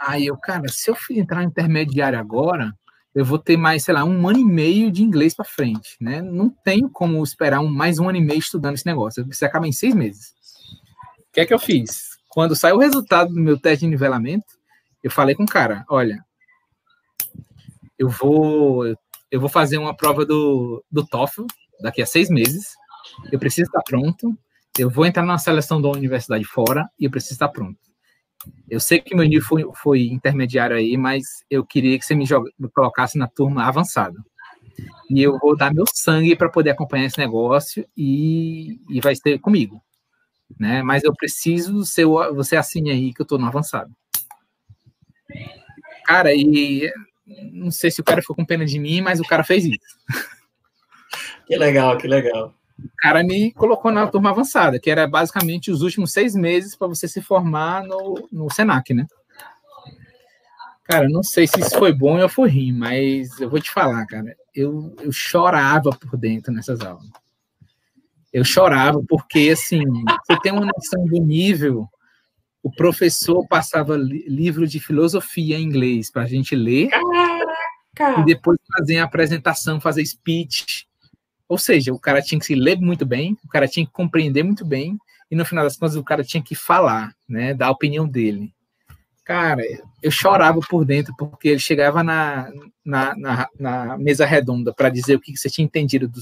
Aí eu, cara, se eu entrar no intermediário agora, eu vou ter mais, sei lá, um ano e meio de inglês para frente, né? Não tenho como esperar um, mais um ano e meio estudando esse negócio. Você acaba em seis meses. O que é que eu fiz? Quando saiu o resultado do meu teste de nivelamento, eu falei com o cara, olha, eu vou, eu vou fazer uma prova do, do TOEFL daqui a seis meses. Eu preciso estar pronto eu vou entrar na seleção da universidade fora e eu preciso estar pronto. Eu sei que meu nível foi, foi intermediário aí, mas eu queria que você me, me colocasse na turma avançada. E eu vou dar meu sangue para poder acompanhar esse negócio e, e vai ser comigo. Né? Mas eu preciso ser você assine aí que eu estou no avançado. Cara, e não sei se o cara ficou com pena de mim, mas o cara fez isso. Que legal, que legal o cara me colocou na turma avançada, que era basicamente os últimos seis meses para você se formar no, no Senac, né? Cara, não sei se isso foi bom ou foi ruim, mas eu vou te falar, cara, eu, eu chorava por dentro nessas aulas. Eu chorava porque, assim, você tem uma noção do nível, o professor passava li livro de filosofia em inglês para a gente ler, Caraca. e depois fazer a apresentação, fazer speech, ou seja, o cara tinha que se ler muito bem, o cara tinha que compreender muito bem, e no final das contas o cara tinha que falar, né, dar a opinião dele. Cara, eu chorava por dentro, porque ele chegava na, na, na, na mesa redonda para dizer o que você tinha entendido do,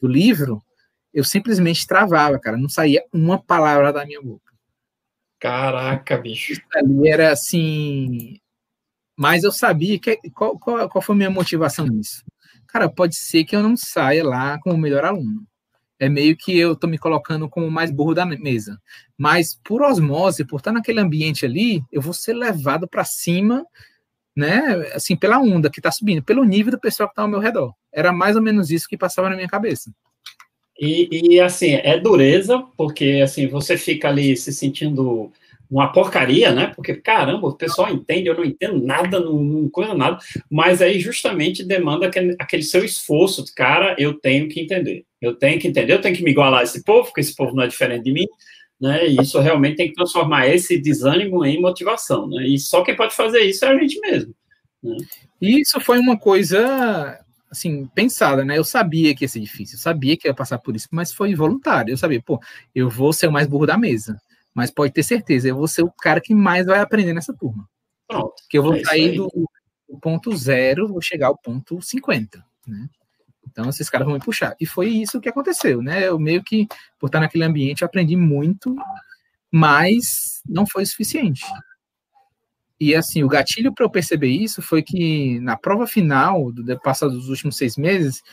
do livro, eu simplesmente travava, cara, não saía uma palavra da minha boca. Caraca, bicho. Isso ali era assim. Mas eu sabia que. Qual, qual, qual foi a minha motivação nisso? Cara, pode ser que eu não saia lá como o melhor aluno. é meio que eu tô me colocando como o mais burro da mesa. Mas por osmose, por estar naquele ambiente ali, eu vou ser levado para cima, né? Assim, pela onda que está subindo, pelo nível do pessoal que está ao meu redor. Era mais ou menos isso que passava na minha cabeça. E, e assim, é dureza, porque assim, você fica ali se sentindo uma porcaria, né? Porque, caramba, o pessoal entende, eu não entendo nada, não, não coisa nada, mas aí justamente demanda aquele, aquele seu esforço, cara, eu tenho que entender, eu tenho que entender, eu tenho que me igualar a esse povo, porque esse povo não é diferente de mim, né? E isso realmente tem que transformar esse desânimo em motivação, né? E só quem pode fazer isso é a gente mesmo. Né? Isso foi uma coisa assim, pensada, né? Eu sabia que ia ser difícil, eu sabia que ia passar por isso, mas foi voluntário. Eu sabia, pô, eu vou ser o mais burro da mesa. Mas pode ter certeza, eu vou ser o cara que mais vai aprender nessa turma. Pronto. Que eu vou é sair do, do, ponto zero, vou chegar ao ponto 50, né? Então, esses caras vão me puxar. E foi isso que aconteceu, né? Eu meio que, por estar naquele ambiente, aprendi muito, mas não foi o suficiente. E, assim, o gatilho para eu perceber isso foi que, na prova final, do passado dos últimos seis meses,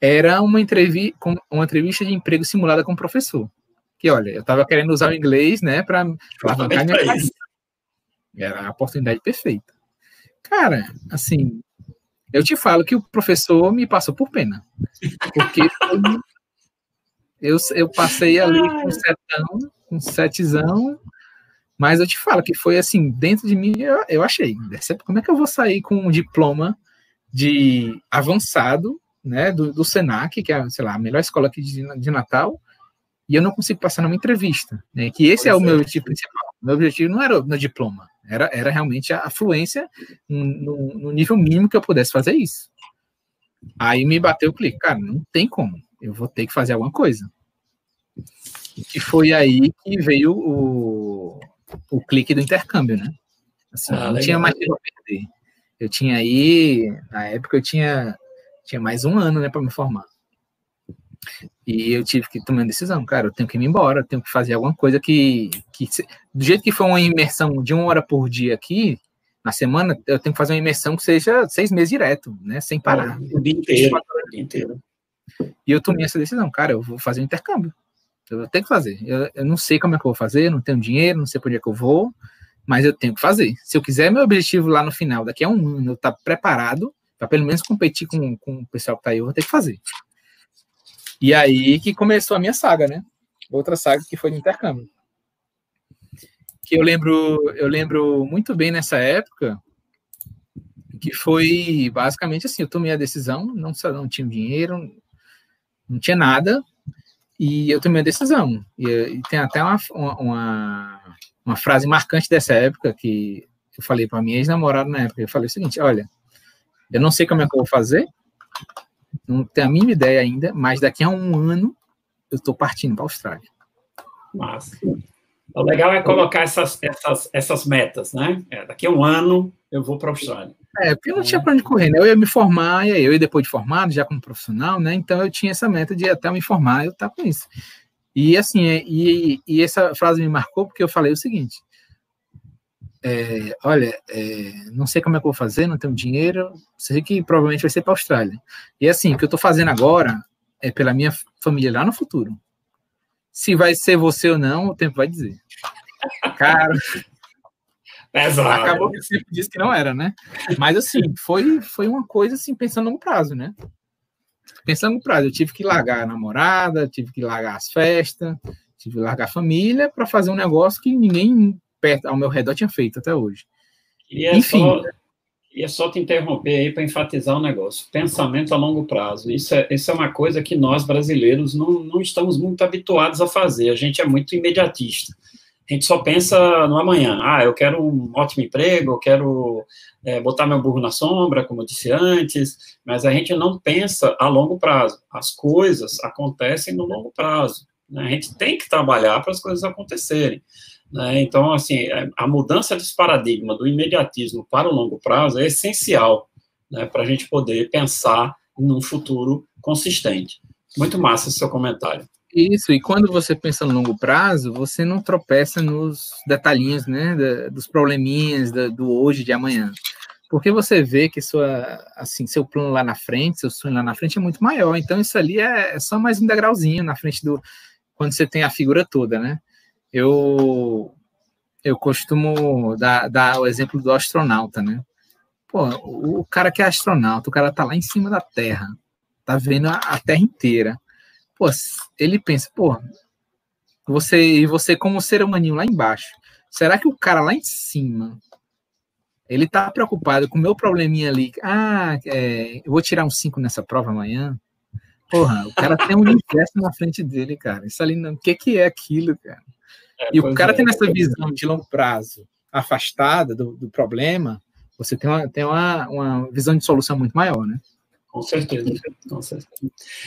era uma, entrevi uma entrevista de emprego simulada com o professor que, olha, eu estava querendo usar o inglês, né, para alavancar minha carreira. Era a oportunidade perfeita. Cara, assim, eu te falo que o professor me passou por pena. Porque [laughs] eu, eu passei ali com setão, com setezão, mas eu te falo que foi assim, dentro de mim, eu, eu achei. Como é que eu vou sair com um diploma de avançado, né, do, do Senac, que é, sei lá, a melhor escola aqui de, de Natal, e eu não consigo passar numa entrevista, né? Que esse é o meu objetivo principal. Meu objetivo não era no diploma, era, era realmente a fluência no, no, nível mínimo que eu pudesse fazer isso. Aí me bateu o clique, cara, não tem como, eu vou ter que fazer alguma coisa. E foi aí que veio o, o clique do intercâmbio, né? Assim, ah, não tinha mais tempo a perder. Eu tinha aí, na época eu tinha, tinha mais um ano, né, para me formar. E eu tive que tomar uma decisão, cara, eu tenho que ir embora, eu tenho que fazer alguma coisa que, que do jeito que foi uma imersão de uma hora por dia aqui, na semana, eu tenho que fazer uma imersão que seja seis meses direto, né, sem parar. O dia inteiro, o dia inteiro. E eu tomei essa decisão, cara, eu vou fazer um intercâmbio. Eu tenho que fazer. Eu, eu não sei como é que eu vou fazer, não tenho dinheiro, não sei por onde é que eu vou, mas eu tenho que fazer. Se eu quiser meu objetivo lá no final, daqui a um ano, eu estar tá preparado para pelo menos competir com, com o pessoal que está aí, eu vou ter que fazer. E aí que começou a minha saga, né? Outra saga que foi de intercâmbio. Que eu lembro, eu lembro muito bem nessa época, que foi basicamente assim, eu tomei a decisão, não, não tinha dinheiro, não tinha nada, e eu tomei a decisão. E, e tem até uma, uma, uma, frase marcante dessa época que eu falei para minha ex-namorada na época, eu falei o seguinte, olha, eu não sei como é que eu vou fazer, não tenho a mínima ideia ainda, mas daqui a um ano eu estou partindo para a Austrália. Massa. O legal é colocar essas, essas, essas metas, né? É, daqui a um ano eu vou para a Austrália. É, porque eu não tinha para onde correr, né? Eu ia me formar, e aí eu ia depois de formado, já como profissional, né? Então eu tinha essa meta de até me formar, eu estar com isso. E assim, e, e essa frase me marcou porque eu falei o seguinte: é, olha, é, não sei como é que eu vou fazer, não tenho dinheiro, sei que provavelmente vai ser para a Austrália. E assim, o que eu estou fazendo agora é pela minha família lá no futuro. Se vai ser você ou não, o tempo vai dizer. Cara, [laughs] acabou que sempre disse que não era, né? Mas assim, foi, foi uma coisa assim, pensando no prazo, né? Pensando no prazo, eu tive que largar a namorada, tive que largar as festas, tive que largar a família para fazer um negócio que ninguém perto, ao meu redor tinha feito até hoje. E Enfim. Só, é só te interromper aí para enfatizar um negócio. Pensamento a longo prazo. Isso é, isso é uma coisa que nós brasileiros não, não estamos muito habituados a fazer. A gente é muito imediatista. A gente só pensa no amanhã. Ah, eu quero um ótimo emprego, eu quero é, botar meu burro na sombra, como eu disse antes, mas a gente não pensa a longo prazo. As coisas acontecem no longo prazo. Né? A gente tem que trabalhar para as coisas acontecerem. Né? Então, assim, é, a mudança desse paradigma do imediatismo para o longo prazo é essencial né, para a gente poder pensar num futuro consistente. Muito massa seu comentário. Isso, e quando você pensa no longo prazo, você não tropeça nos detalhinhos, né, dos probleminhas do hoje, de amanhã. porque você vê que sua, assim, seu plano lá na frente, seu sonho lá na frente é muito maior. Então, isso ali é, é só mais um degrauzinho na frente do. Quando você tem a figura toda, né? Eu, eu costumo dar, dar o exemplo do astronauta, né? Pô, o cara que é astronauta, o cara tá lá em cima da Terra, tá vendo a, a Terra inteira. Pô, ele pensa, pô, você e você como ser humaninho lá embaixo, será que o cara lá em cima ele tá preocupado com o meu probleminha ali? Ah, é, eu vou tirar um 5 nessa prova amanhã. Porra, o cara tem um universo na frente dele, cara. Isso ali, o que que é aquilo, cara? É, e o cara é, tem essa visão de longo prazo, afastada do, do problema, você tem, uma, tem uma, uma visão de solução muito maior, né? Com certeza, com certeza.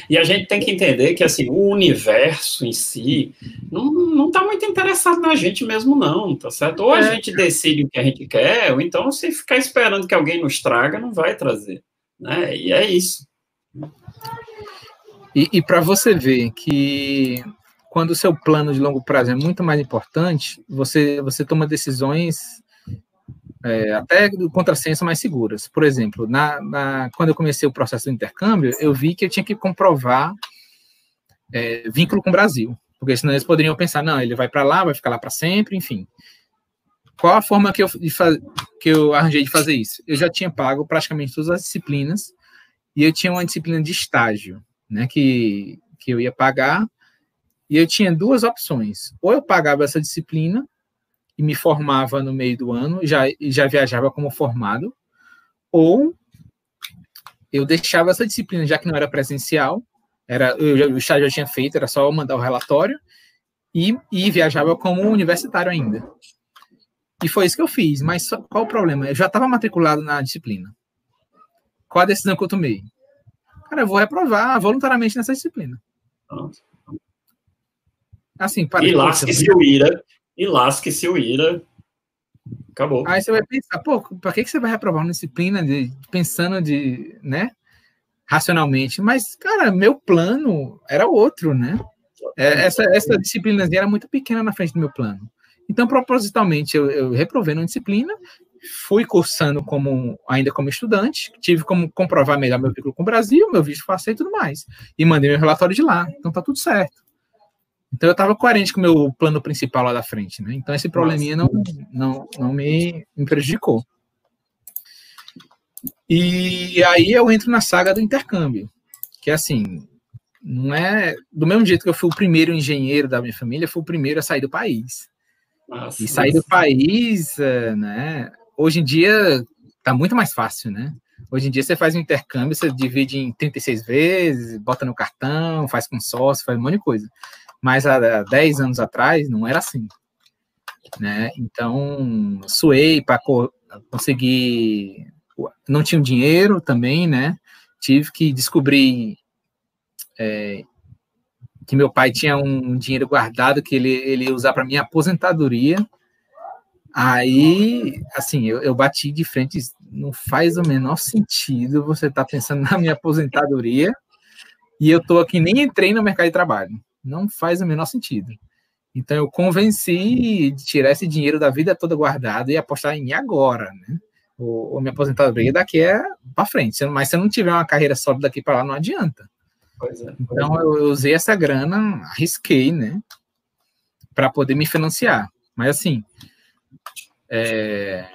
E a gente tem que entender que assim, o universo em si não está muito interessado na gente mesmo, não, tá certo? Ou a é. gente decide o que a gente quer, ou então se ficar esperando que alguém nos traga, não vai trazer. Né? E é isso. E, e para você ver que quando o seu plano de longo prazo é muito mais importante, você, você toma decisões é, até contrassenso mais seguras. Por exemplo, na, na, quando eu comecei o processo do intercâmbio, eu vi que eu tinha que comprovar é, vínculo com o Brasil, porque senão eles poderiam pensar, não, ele vai para lá, vai ficar lá para sempre, enfim. Qual a forma que eu, que eu arranjei de fazer isso? Eu já tinha pago praticamente todas as disciplinas e eu tinha uma disciplina de estágio, né, que, que eu ia pagar, e eu tinha duas opções. Ou eu pagava essa disciplina e me formava no meio do ano, já, já viajava como formado, ou eu deixava essa disciplina, já que não era presencial, era, eu, o estágio já tinha feito, era só mandar o relatório, e, e viajava como universitário ainda. E foi isso que eu fiz, mas só, qual o problema? Eu já estava matriculado na disciplina. Qual a decisão que eu tomei? Cara, eu vou reprovar voluntariamente nessa disciplina. Assim, para e lasque-se o IRA, e lasque-se o IRA. Acabou. Aí você vai pensar, pô, para que, que você vai reprovar uma disciplina de, pensando de, né, racionalmente? Mas, cara, meu plano era outro, né? É, essa, essa disciplina era muito pequena na frente do meu plano. Então, propositalmente, eu, eu reprovei uma disciplina, fui cursando como ainda como estudante, tive como comprovar melhor meu vínculo com o Brasil, meu visto passei e tudo mais. E mandei meu relatório de lá. Então tá tudo certo. Então eu estava coerente com o meu plano principal lá da frente, né? Então esse probleminha não, não, não me, me prejudicou. E aí eu entro na saga do intercâmbio, que é assim, não é do mesmo jeito que eu fui o primeiro engenheiro da minha família, fui o primeiro a sair do país. Nossa, e sair nossa. do país, é, né? Hoje em dia tá muito mais fácil, né? Hoje em dia você faz um intercâmbio, você divide em 36 vezes, bota no cartão, faz consórcio, faz um monte de coisa. Mas há 10 anos atrás não era assim. Né? Então, suei para co conseguir. Não tinha dinheiro também, né? Tive que descobrir é, que meu pai tinha um dinheiro guardado que ele, ele ia usar para minha aposentadoria. Aí, assim, eu, eu bati de frente, não faz o menor sentido você estar tá pensando na minha aposentadoria e eu tô aqui, nem entrei no mercado de trabalho. Não faz o menor sentido. Então eu convenci de tirar esse dinheiro da vida toda guardado e apostar em mim agora, né? Ou, ou me aposentadoria daqui é para frente. Mas se eu não tiver uma carreira sólida daqui para lá, não adianta. Pois é, pois então é. eu usei essa grana, arrisquei, né? Para poder me financiar. Mas assim, é,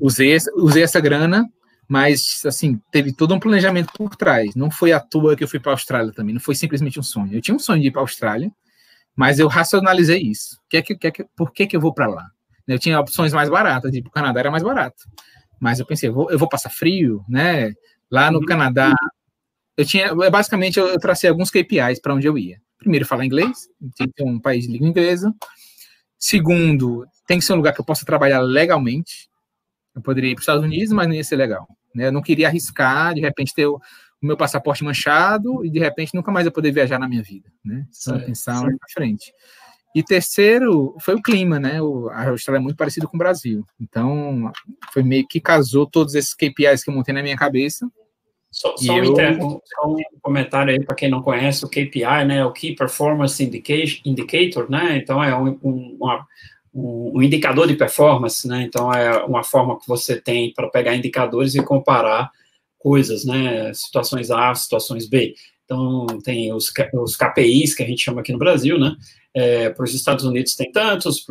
usei, usei essa grana mas, assim, teve todo um planejamento por trás. Não foi à toa que eu fui para a Austrália também, não foi simplesmente um sonho. Eu tinha um sonho de ir para a Austrália, mas eu racionalizei isso. Que é que, que, é que, por que, que eu vou para lá? Eu tinha opções mais baratas, tipo, o Canadá era mais barato. Mas eu pensei, eu vou, eu vou passar frio, né? Lá no Canadá, eu tinha, basicamente, eu, eu tracei alguns KPIs para onde eu ia. Primeiro, falar inglês, tem que ter um país de língua inglesa. Segundo, tem que ser um lugar que eu possa trabalhar legalmente. Eu poderia ir para os Estados Unidos, mas não ia ser legal. Né? Eu não queria arriscar, de repente, ter o, o, meu passaporte manchado e, de repente, nunca mais eu poder viajar na minha vida. Né? Então, pensar lá para frente. E terceiro, foi o clima, né? O, a Austrália é muito parecido com o Brasil. Então, foi meio que casou todos esses KPIs que eu montei na minha cabeça. Só, só, um, eu... só um, comentário aí para quem não conhece o KPI, né? O Key Performance Indicator, né? Então é um, uma, um, um, indicador de performance, né? Então é uma forma que você tem para pegar indicadores e comparar coisas, né? Situações A, situações B. Então tem os, os KPIs que a gente chama aqui no Brasil, né? É, para os Estados Unidos tem tantos,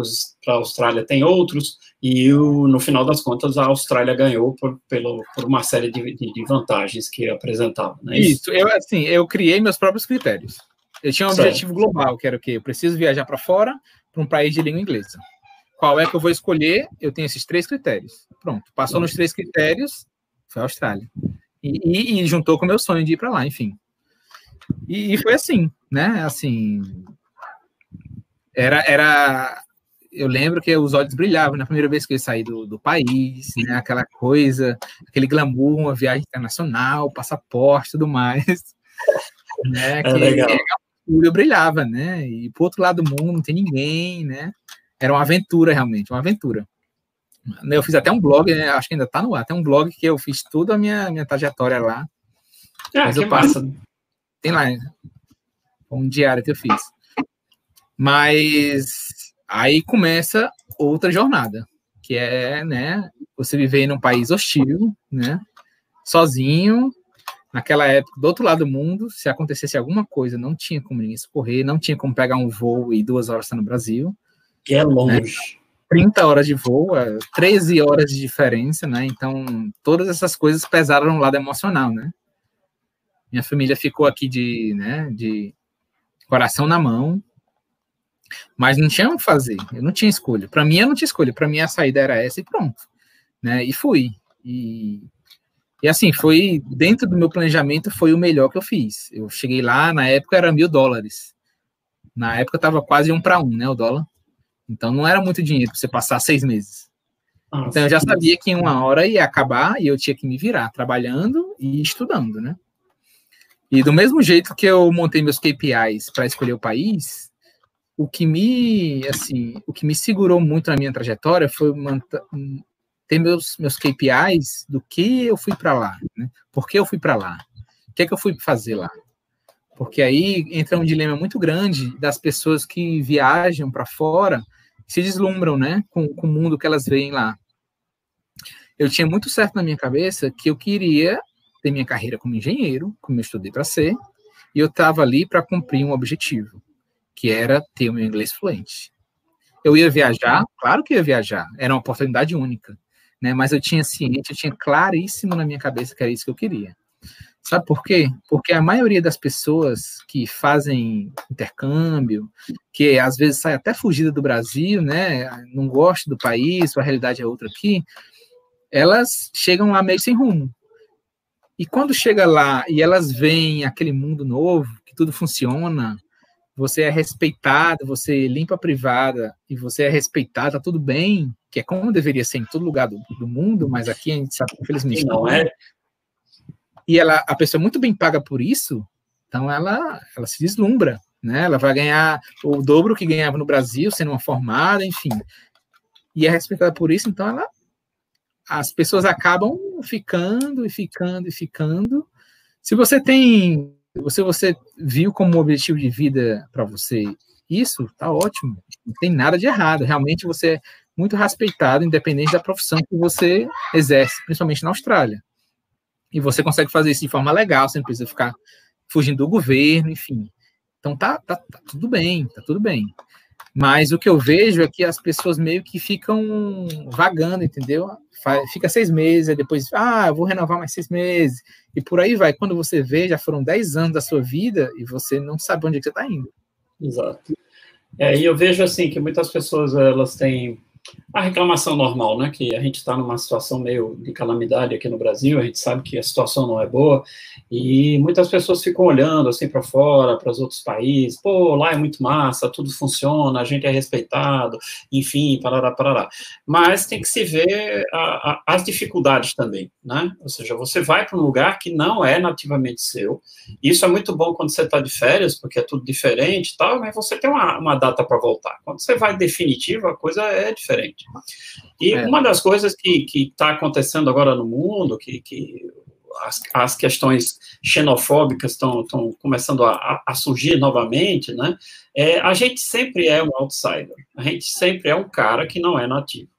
para a Austrália tem outros, e o, no final das contas a Austrália ganhou por, pelo, por uma série de, de, de vantagens que apresentava. Né? Isso, Isso eu, assim, eu criei meus próprios critérios. Eu tinha um certo. objetivo global, que era o quê? Eu preciso viajar para fora, para um país de língua inglesa. Qual é que eu vou escolher? Eu tenho esses três critérios. Pronto, passou nos três critérios, foi a Austrália. E, e, e juntou com o meu sonho de ir para lá, enfim. E, e, foi assim, né? Assim, era, era, eu lembro que os olhos brilhavam na primeira vez que eu saí do, do país, né? Aquela coisa, aquele glamour, uma viagem internacional, passaporte, tudo mais. [laughs] Né? É que, legal eu brilhava, né? E pro outro lado do mundo não tem ninguém, né? Era uma aventura, realmente, uma aventura. Eu fiz até um blog, né? acho que ainda tá no ar, tem um blog que eu fiz toda a minha, minha trajetória lá. Ah, Mas eu passo. Tem lá, um diário que eu fiz. Mas aí começa outra jornada, que é, né, você viver num país hostil, né, sozinho, naquela época, do outro lado do mundo, se acontecesse alguma coisa, não tinha como ninguém socorrer, não tinha como pegar um voo e duas horas estar no Brasil. Que é longe. Né? 30 horas de voo, 13 é horas de diferença, né? Então, todas essas coisas pesaram no lado emocional, né? Minha família ficou aqui de, né, de coração na mão, mas não tinha o que fazer, eu não tinha escolha. Para mim, eu não tinha escolha, para mim a saída era essa e pronto, né? E fui. E e assim, foi dentro do meu planejamento, foi o melhor que eu fiz. Eu cheguei lá, na época era mil dólares. Na época estava quase um para um, né, o dólar. Então não era muito dinheiro para você passar seis meses. Nossa, então eu já sabia que em uma hora ia acabar e eu tinha que me virar trabalhando e estudando, né? E do mesmo jeito que eu montei meus KPIs para escolher o país, o que me assim, o que me segurou muito na minha trajetória foi ter meus, meus KPIs do que eu fui para lá, né? Por que eu fui para lá? O que é que eu fui fazer lá? Porque aí entra um dilema muito grande das pessoas que viajam para fora se deslumbram, né, com, com o mundo que elas veem lá. Eu tinha muito certo na minha cabeça que eu queria ter minha carreira como engenheiro, como eu estudei para ser, e eu estava ali para cumprir um objetivo, que era ter o meu inglês fluente. Eu ia viajar, claro que ia viajar, era uma oportunidade única né? Mas eu tinha ciente, eu tinha claríssimo na minha cabeça que era isso que eu queria. Sabe por quê? Porque a maioria das pessoas que fazem intercâmbio, que às vezes sai até fugida do Brasil, né? Não gosta do país, a realidade é outra aqui, elas chegam lá meio sem rumo. E quando chega lá e elas veem aquele mundo novo, que tudo funciona, você é respeitado, você limpa a privada e você é respeitado, tá tudo bem, que é como deveria ser em todo lugar do, do mundo, mas aqui a gente sabe que infelizmente não é. E ela, a pessoa é muito bem paga por isso, então ela, ela se deslumbra, né? Ela vai ganhar o dobro que ganhava no Brasil, sendo uma formada, enfim. E é respeitada por isso, então ela, as pessoas acabam ficando e ficando e ficando. Se você tem você você viu como objetivo de vida para você isso, tá ótimo. Não tem nada de errado. Realmente você é muito respeitado, independente da profissão que você exerce, principalmente na Austrália. E você consegue fazer isso de forma legal, sem precisar ficar fugindo do governo, enfim. Então tá, tá, tá tudo bem, tá tudo bem. Mas o que eu vejo é que as pessoas meio que ficam vagando, entendeu? Fica seis meses, depois, ah, vou renovar mais seis meses, e por aí vai. Quando você vê, já foram dez anos da sua vida e você não sabe onde é que você está indo. Exato. É, e eu vejo assim que muitas pessoas elas têm a reclamação normal, né? Que a gente está numa situação meio de calamidade aqui no Brasil, a gente sabe que a situação não é boa, e muitas pessoas ficam olhando assim para fora, para os outros países, pô, lá é muito massa, tudo funciona, a gente é respeitado, enfim, parará, parará. Mas tem que se ver a, a, as dificuldades também, né? Ou seja, você vai para um lugar que não é nativamente seu, isso é muito bom quando você está de férias, porque é tudo diferente e tal, mas você tem uma, uma data para voltar. Quando você vai definitivo, a coisa é diferente diferente. E é. uma das coisas que está acontecendo agora no mundo, que, que as, as questões xenofóbicas estão começando a, a, surgir novamente, né? É, a gente sempre é um outsider, a gente sempre é um cara que não é nativo.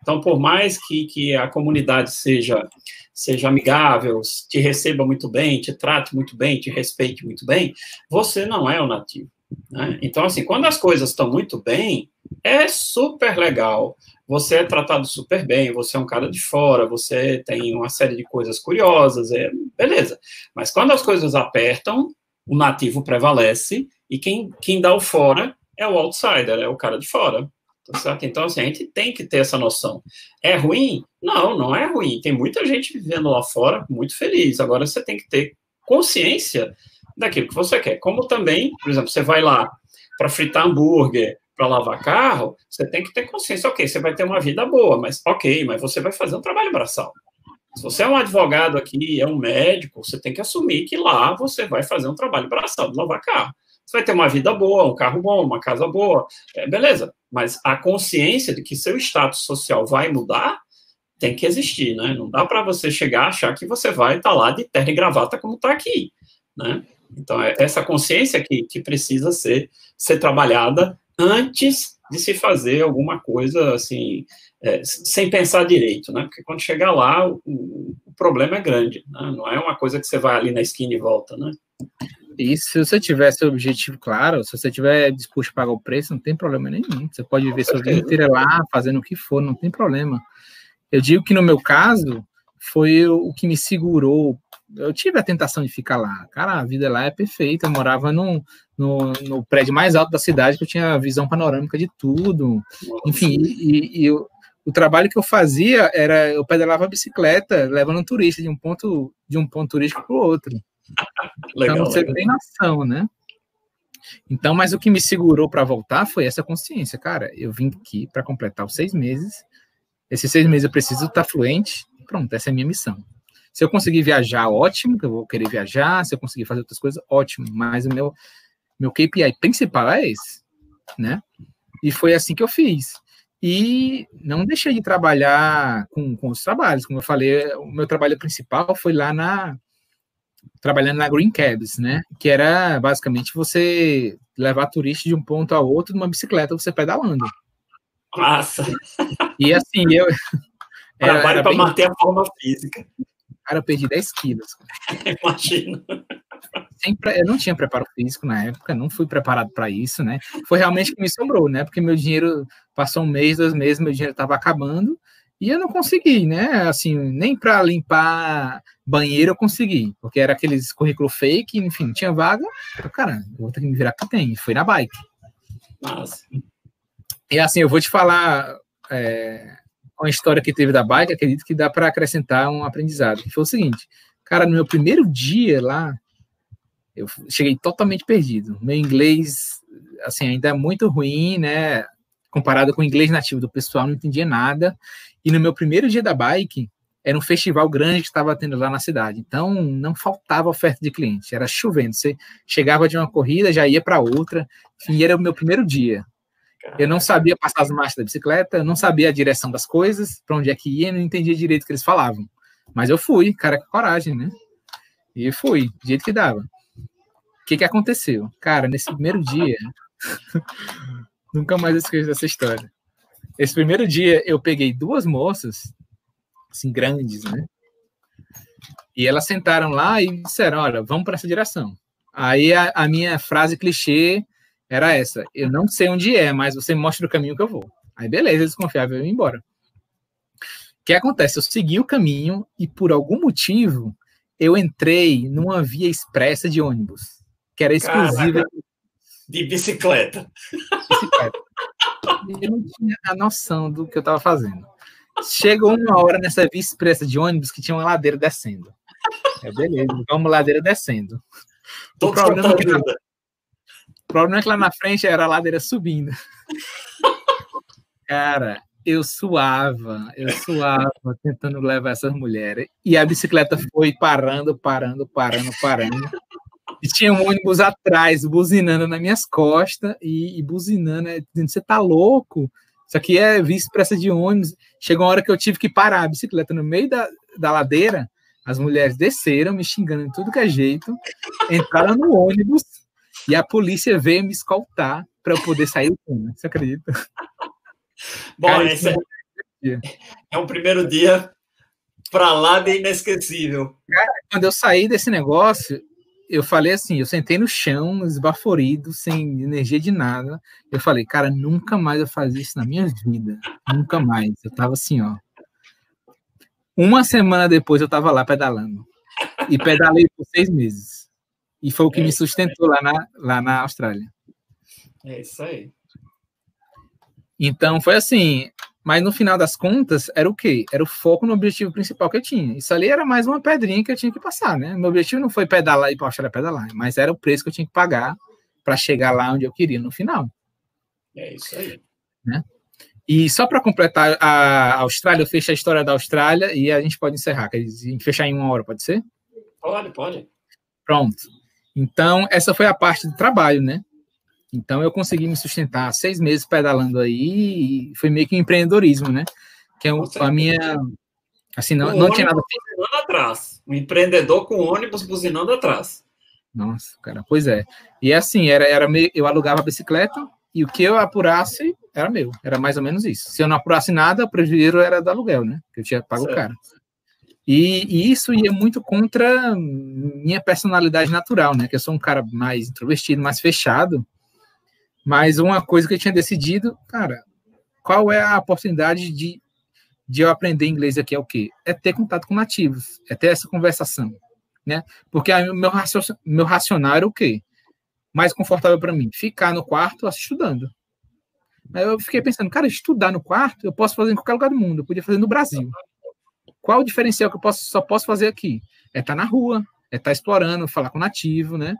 Então, por mais que, que a comunidade seja, seja amigável, te receba muito bem, te trate muito bem, te respeite muito bem, você não é o nativo. Né? Então, assim, quando as coisas estão muito bem, é super legal. Você é tratado super bem, você é um cara de fora, você tem uma série de coisas curiosas, é beleza. Mas quando as coisas apertam, o nativo prevalece e quem, quem dá o fora é o outsider, é o cara de fora. Tá certo? Então, assim, a gente tem que ter essa noção. É ruim? Não, não é ruim. Tem muita gente vivendo lá fora muito feliz. Agora você tem que ter consciência daquilo que você quer. Como também, por exemplo, você vai lá para fritar hambúrguer, para lavar carro, você tem que ter consciência, ok, você vai ter uma vida boa, mas ok, mas você vai fazer um trabalho braçal. Se você é um advogado aqui, é um médico, você tem que assumir que lá você vai fazer um trabalho braçal de lavar carro. Você vai ter uma vida boa, um carro bom, uma casa boa, é, beleza. Mas a consciência de que seu status social vai mudar tem que existir, né? Não dá para você chegar a achar que você vai estar tá lá de terra e gravata como está aqui, né? Então, é essa consciência que, que precisa ser, ser trabalhada antes de se fazer alguma coisa assim, é, sem pensar direito, né? Porque quando chegar lá, o, o problema é grande, né? não é uma coisa que você vai ali na esquina e volta, né? E se você tiver seu objetivo claro, se você tiver disposto a pagar o preço, não tem problema nenhum. Você pode viver sua vida inteira lá, fazendo o que for, não tem problema. Eu digo que no meu caso, foi o que me segurou eu tive a tentação de ficar lá. Cara, a vida lá é perfeita. Eu morava no, no, no prédio mais alto da cidade, que eu tinha visão panorâmica de tudo. Enfim, e, e o, o trabalho que eu fazia era eu pedalava a bicicleta, levando um turista de um ponto de um ponto turístico para o outro. legal, então você legal. tem noção, né? Então, mas o que me segurou para voltar foi essa consciência, cara. Eu vim aqui para completar os seis meses. Esses seis meses eu preciso estar fluente. Pronto, essa é a minha missão. Se eu conseguir viajar, ótimo, que eu vou querer viajar. Se eu conseguir fazer outras coisas, ótimo. Mas o meu, meu KPI principal é esse, né? E foi assim que eu fiz. E não deixei de trabalhar com, com os trabalhos. Como eu falei, o meu trabalho principal foi lá na. Trabalhando na Green Cabs, né? Que era basicamente você levar turista de um ponto a outro numa bicicleta, você pedalando. Nossa! E assim, eu. [laughs] Trabalho para bem... manter a forma física. Cara, eu perdi 10 quilos. [laughs] Imagino. Sempre, eu não tinha preparo físico na época, não fui preparado para isso, né? Foi realmente que me sobrou, né? Porque meu dinheiro passou um mês, dois meses, meu dinheiro estava acabando e eu não consegui, né? Assim, nem para limpar banheiro eu consegui, porque era aqueles currículo fake, enfim, não tinha vaga. Eu, cara, eu vou ter que me virar que tem. Foi na bike. Nossa. E assim, eu vou te falar. É, uma história que teve da bike, acredito que dá para acrescentar um aprendizado. Que foi o seguinte, cara, no meu primeiro dia lá, eu cheguei totalmente perdido. Meu inglês, assim, ainda é muito ruim, né? Comparado com o inglês nativo do pessoal, não entendia nada. E no meu primeiro dia da bike, era um festival grande que estava tendo lá na cidade. Então, não faltava oferta de cliente. Era chovendo. Você chegava de uma corrida, já ia para outra. Enfim, era o meu primeiro dia. Eu não sabia passar as marchas da bicicleta, não sabia a direção das coisas, para onde é que ia, não entendia direito o que eles falavam. Mas eu fui, cara, com coragem, né? E fui, do jeito que dava. O que, que aconteceu? Cara, nesse primeiro dia, [laughs] nunca mais esqueço essa história. Esse primeiro dia, eu peguei duas moças, assim, grandes, né? E elas sentaram lá e disseram: Olha, vamos para essa direção. Aí a, a minha frase clichê era essa. Eu não sei onde é, mas você me mostra o caminho que eu vou. Aí, beleza, desconfiável, eu ia embora. O que acontece? Eu segui o caminho e, por algum motivo, eu entrei numa via expressa de ônibus, que era exclusiva. Caraca, de bicicleta. bicicleta. Eu não tinha a noção do que eu estava fazendo. Chegou uma hora nessa via expressa de ônibus que tinha uma ladeira descendo. É, beleza, vamos ladeira descendo. o problema, é o problema é que lá na frente era a ladeira subindo. [laughs] Cara, eu suava, eu suava tentando levar essas mulheres. E a bicicleta foi parando, parando, parando, parando. E tinha um ônibus atrás, buzinando nas minhas costas e, e buzinando, né, dizendo: Você tá louco? Isso aqui é vice-pressa de ônibus. Chegou uma hora que eu tive que parar a bicicleta no meio da, da ladeira. As mulheres desceram, me xingando de tudo que é jeito, entraram no ônibus e a polícia veio me escoltar para eu poder sair do túnel. Você acredita? [laughs] Bom, Cara, esse é, é um primeiro dia para lá de inesquecível. Cara, quando eu saí desse negócio, eu falei assim, eu sentei no chão, esbaforido, sem energia de nada. Eu falei, cara, nunca mais eu fazer isso na minha vida. Nunca mais. Eu tava assim, ó. Uma semana depois eu tava lá pedalando. E pedalei por seis meses. E foi o que é me sustentou lá na, lá na Austrália. É isso aí. Então foi assim, mas no final das contas, era o quê? Era o foco no objetivo principal que eu tinha. Isso ali era mais uma pedrinha que eu tinha que passar, né? Meu objetivo não foi pedalar e para pedalar, mas era o preço que eu tinha que pagar para chegar lá onde eu queria no final. É isso aí. Né? E só para completar a Austrália, eu fecho a história da Austrália e a gente pode encerrar. Quer dizer, fechar em uma hora, pode ser? Pode, pode. Pronto. Então, essa foi a parte do trabalho, né? Então eu consegui me sustentar seis meses pedalando aí e foi meio que um empreendedorismo, né? Que é a minha. Assim, não, não tinha nada. Buzinando atrás. Um empreendedor com ônibus buzinando atrás. Nossa, cara, pois é. E assim, era, era meio, eu alugava a bicicleta e o que eu apurasse era meu. Era mais ou menos isso. Se eu não apurasse nada, o prejuízo era do aluguel, né? Que eu tinha pago certo. caro. E, e, isso ia muito contra minha personalidade natural, né? Que eu sou um cara mais introvertido, mais fechado. Mas uma coisa que eu tinha decidido, cara, qual é a oportunidade de, de eu aprender inglês aqui é o quê? É ter contato com nativos, é ter essa conversação, né? Porque o meu, raciocínio, meu racional era o quê? Mais confortável para mim, ficar no quarto estudando. Aí eu fiquei pensando, cara, estudar no quarto eu posso fazer em qualquer lugar do mundo, eu podia fazer no Brasil. Qual o diferencial que eu posso, só posso fazer aqui? É estar tá na rua, é estar tá explorando, falar com nativo, né?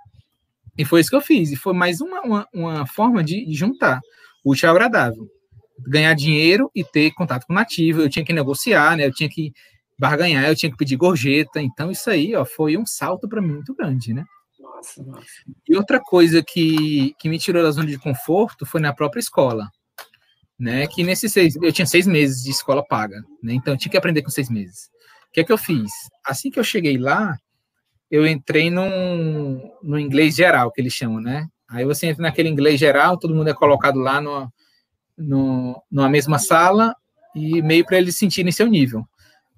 E foi isso que eu fiz. E foi mais uma, uma, uma forma de, juntar o útil ao agradável. Ganhar dinheiro e ter contato com o nativo. Eu tinha que negociar, né? Eu tinha que barganhar, eu tinha que pedir gorjeta. Então, isso aí ó, foi um salto para mim muito grande, né? Nossa, nossa. E outra coisa que, que me tirou da zona de conforto foi na própria escola. Né, que nesses seis, eu tinha seis meses de escola paga, né, então eu tinha que aprender com seis meses. O que é que eu fiz? Assim que eu cheguei lá, eu entrei num, no inglês geral, que eles chamam, né? Aí você entra naquele inglês geral, todo mundo é colocado lá no, no, numa mesma sala e meio para eles sentirem seu nível.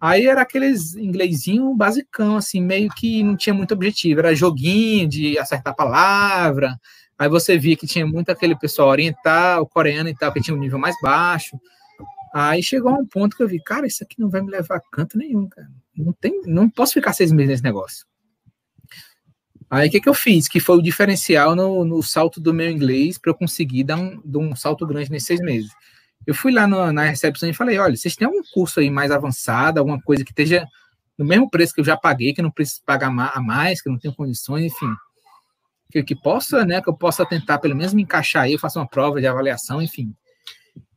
Aí era aqueles inglesinho basicão, assim, meio que não tinha muito objetivo, era joguinho de acertar palavra. Aí você via que tinha muito aquele pessoal oriental, coreano e tal, que tinha um nível mais baixo. Aí chegou um ponto que eu vi, cara, isso aqui não vai me levar a canto nenhum, cara. Não tem, não posso ficar seis meses nesse negócio. Aí o que, que eu fiz? Que foi o diferencial no, no salto do meu inglês para eu conseguir dar um, dar um salto grande nesses seis meses. Eu fui lá no, na recepção e falei: olha, vocês têm algum curso aí mais avançado, alguma coisa que esteja no mesmo preço que eu já paguei, que não preciso pagar a mais, que não tenho condições, enfim. Que, que possa, né, que eu possa tentar pelo menos me encaixar aí, eu faço uma prova de avaliação, enfim.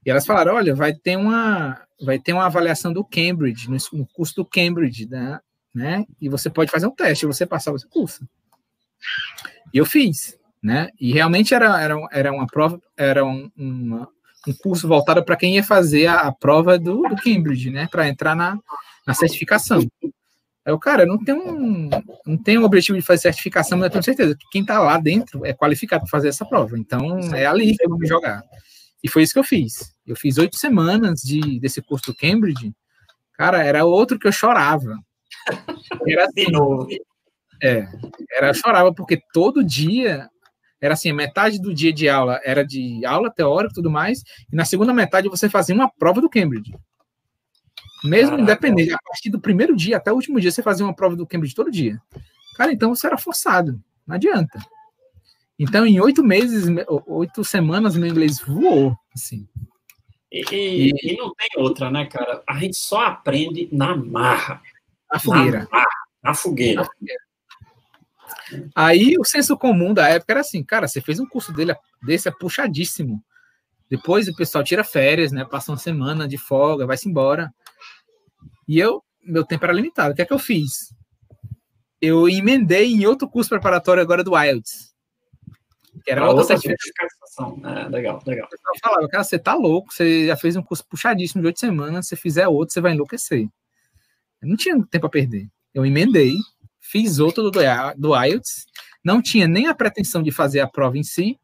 E elas falaram: olha, vai ter uma, vai ter uma avaliação do Cambridge, no, no curso do Cambridge, né? né? E você pode fazer um teste, você passar, você curso. E eu fiz, né? E realmente era, era, era uma prova, era um, uma, um curso voltado para quem ia fazer a, a prova do, do, Cambridge, né? Para entrar na, na certificação. Aí o cara não tem um não tem um objetivo de fazer certificação, mas eu tenho certeza que quem está lá dentro é qualificado para fazer essa prova. Então é ali que eu vou me jogar. E foi isso que eu fiz. Eu fiz oito semanas de, desse curso do Cambridge. Cara, era outro que eu chorava. [laughs] Era assim, é, era, eu chorava porque todo dia era assim, metade do dia de aula era de aula teórica e tudo mais, e na segunda metade você fazia uma prova do Cambridge. Mesmo Caraca. independente, a partir do primeiro dia até o último dia, você fazia uma prova do Cambridge todo dia. Cara, então você era forçado, não adianta. Então, em oito meses, oito semanas, meu inglês voou, assim. E, e, e, não tem outra, né, cara? A gente só aprende na marra. Na fogueira. Na, marra, na fogueira. Na fogueira. Aí o senso comum da época era assim, cara, você fez um curso dele, desse é puxadíssimo. Depois o pessoal tira férias, né? Passa uma semana de folga, vai-se embora. E eu, meu tempo era limitado. O que é que eu fiz? Eu emendei em outro curso preparatório agora do IELTS. Que era outra, outra certificação. É, legal, legal. Eu falava, cara, você tá louco, você já fez um curso puxadíssimo de oito semanas, se fizer outro, você vai enlouquecer. Eu não tinha tempo a perder. eu emendei, fiz outro do, do IELTS, não tinha nem a pretensão de fazer a prova em si,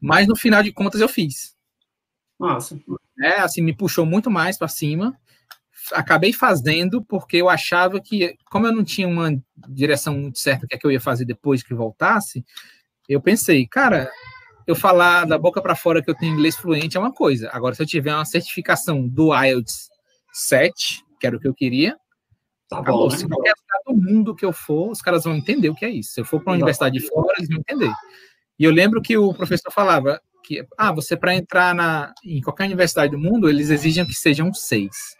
mas no final de contas eu fiz. Nossa. É, assim, me puxou muito mais para cima. Acabei fazendo porque eu achava que, como eu não tinha uma direção muito certa, que, é que eu ia fazer depois que voltasse, eu pensei, cara, eu falar da boca para fora que eu tenho inglês fluente é uma coisa. Agora, se eu tiver uma certificação do IELTS 7, que era o que eu queria, tá acabou. Bom, Se qualquer lugar do mundo que eu for, os caras vão entender o que é isso. Se eu for para uma universidade de fora, eles vão entender. E eu lembro que o professor falava que, ah, você para entrar na, em qualquer universidade do mundo, eles exigem que sejam seis.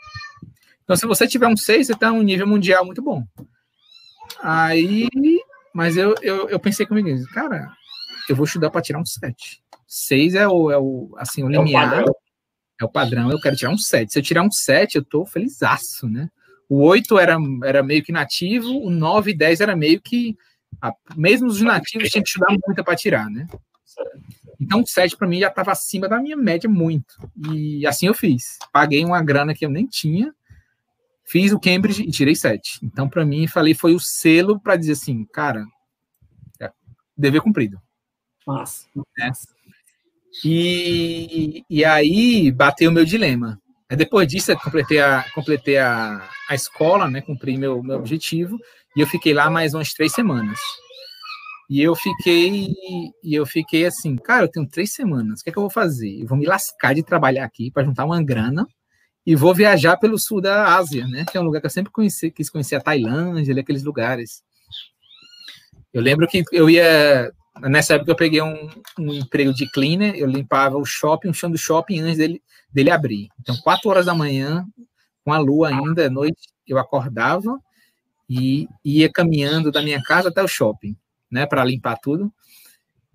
Então, se você tiver um seis, você está um nível mundial muito bom. Aí, mas eu, eu, eu pensei comigo, cara, eu vou estudar para tirar um 7. 6 é o, é o, assim, o limiar. É o, é o padrão, eu quero tirar um 7. Se eu tirar um 7, eu tô felizaço, né? O 8 era, era meio que nativo, o 9 e 10 era meio que. A, mesmo os nativos tinham que estudar muito para tirar, né? Então, o 7 para mim já estava acima da minha média muito. E assim eu fiz. Paguei uma grana que eu nem tinha, fiz o Cambridge e tirei 7. Então, para mim, falei, foi o selo para dizer assim, cara, é dever cumprido. Massa. Né? E, e aí bateu o meu dilema. Depois disso, eu completei a, completei a, a escola, né? Cumpri meu, meu objetivo, e eu fiquei lá mais umas três semanas. E eu fiquei, e eu fiquei assim, cara, eu tenho três semanas, o que é que eu vou fazer? Eu vou me lascar de trabalhar aqui para juntar uma grana e vou viajar pelo sul da Ásia, né? Que é um lugar que eu sempre conheci, quis conhecer a Tailândia, aqueles lugares. Eu lembro que eu ia Nessa época eu peguei um, um, emprego de cleaner, eu limpava o shopping, o chão do shopping antes dele, dele abrir. Então, quatro horas da manhã, com a lua ainda, à noite, eu acordava e ia caminhando da minha casa até o shopping, né, para limpar tudo.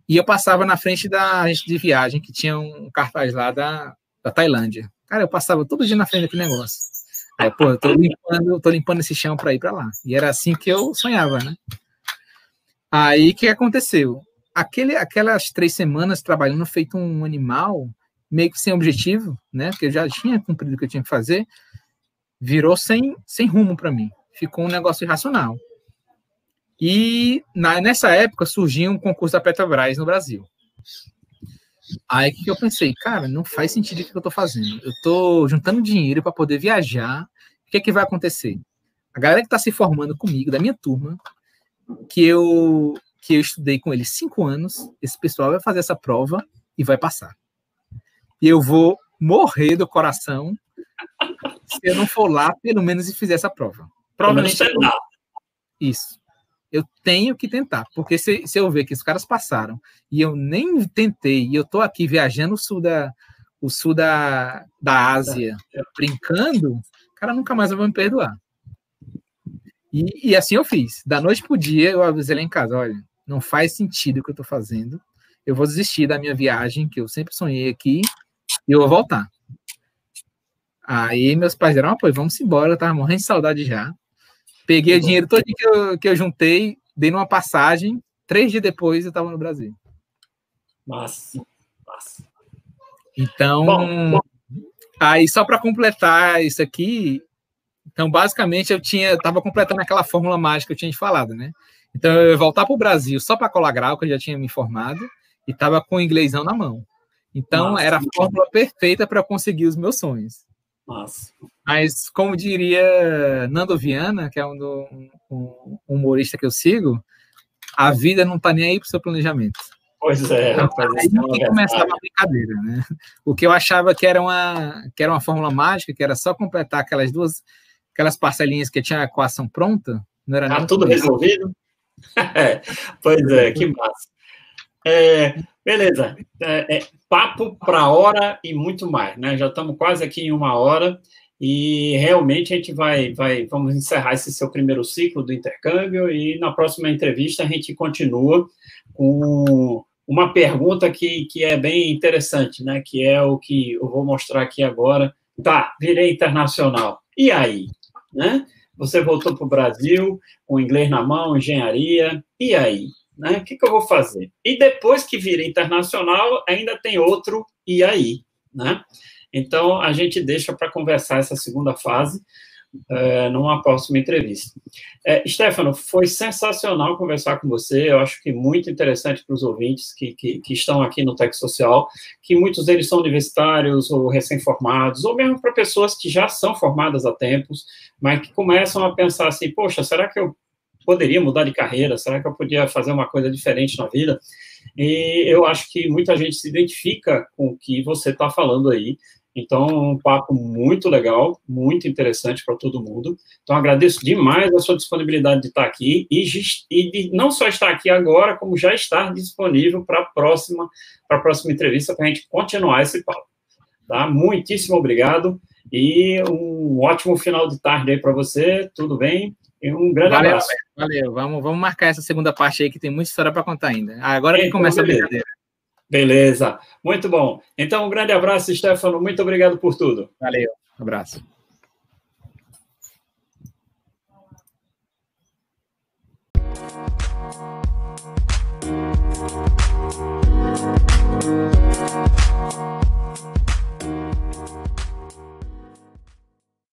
E eu passava na frente da agência de viagem, que tinha um cartaz lá da, da Tailândia. Cara, eu passava todo dia na frente daquele negócio. Aí, pô, eu tô limpando, tô limpando esse chão para ir para lá. E era assim que eu sonhava, né? Aí, o que aconteceu? aquele, aquelas três semanas trabalhando feito um animal, meio que sem objetivo, né? Porque eu já tinha cumprido o que eu tinha que fazer, virou sem, sem rumo para mim. Ficou um negócio irracional. E na, nessa época surgiu um concurso da Petrobras no Brasil. Aí que eu pensei, cara, não faz sentido o que eu estou fazendo. Eu estou juntando dinheiro para poder viajar. O que é que vai acontecer? A galera que está se formando comigo, da minha turma, que eu que eu estudei com ele cinco anos, esse pessoal vai fazer essa prova e vai passar. E eu vou morrer do coração se eu não for lá, pelo menos, e fizer essa prova. Provavelmente. Isso. Eu tenho que tentar, porque se, se eu ver que os caras passaram e eu nem tentei, e eu tô aqui viajando o sul da, o sul da, da Ásia, brincando, o cara nunca mais vai me perdoar. E, e, assim eu fiz. Da noite pro dia, eu avisei lá em casa: olha, não faz sentido o que eu estou fazendo, eu vou desistir da minha viagem, que eu sempre sonhei aqui, e eu vou voltar. Aí meus pais deram apoio, vamos embora, eu tava morrendo de saudade já. Peguei o dinheiro todo que eu, que eu juntei, dei numa passagem, três dias depois eu estava no Brasil. Massa, massa. Então, bom, bom. aí só para completar isso aqui, então basicamente eu tinha, estava completando aquela fórmula mágica que eu tinha falado, né? Então eu ia voltar para o Brasil só para colar grau, que eu já tinha me formado, e estava com o inglêsão na mão. Então Nossa, era a fórmula perfeita para conseguir os meus sonhos. Nossa. Mas, como diria Nando Viana, que é um, do, um, um humorista que eu sigo, a vida não está nem aí para o seu planejamento. Pois é, então, aí é começava a brincadeira, né? O que eu achava que era uma que era uma fórmula mágica, que era só completar aquelas duas aquelas parcelinhas que tinha a equação pronta, não era ah, tudo resolvido. [laughs] pois é, que massa. É, beleza. É, é, papo para hora e muito mais, né? Já estamos quase aqui em uma hora e realmente a gente vai, vai, vamos encerrar esse seu primeiro ciclo do intercâmbio e na próxima entrevista a gente continua com uma pergunta que, que é bem interessante, né? Que é o que eu vou mostrar aqui agora. Tá, virei internacional. E aí, né? Você voltou para o Brasil com inglês na mão, engenharia, e aí? Né? O que, que eu vou fazer? E depois que vira internacional, ainda tem outro e aí, né? Então, a gente deixa para conversar essa segunda fase, é, numa próxima entrevista. É, Stefano, foi sensacional conversar com você, eu acho que muito interessante para os ouvintes que, que, que, estão aqui no Tech Social, que muitos deles são universitários ou recém-formados, ou mesmo para pessoas que já são formadas há tempos, mas que começam a pensar assim, poxa, será que eu poderia mudar de carreira? Será que eu podia fazer uma coisa diferente na vida? E eu acho que muita gente se identifica com o que você está falando aí, então, um papo muito legal, muito interessante para todo mundo. Então, agradeço demais a sua disponibilidade de estar aqui e, e de não só estar aqui agora, como já estar disponível para a próxima, próxima entrevista, para a gente continuar esse papo. Tá? Muitíssimo obrigado e um ótimo final de tarde aí para você. Tudo bem? Um grande valeu, abraço. Valeu, vamos, vamos marcar essa segunda parte aí que tem muita história para contar ainda. Agora que então, começa beleza. a brincadeira. Beleza, muito bom. Então, um grande abraço, Stefano. Muito obrigado por tudo. Valeu, um abraço.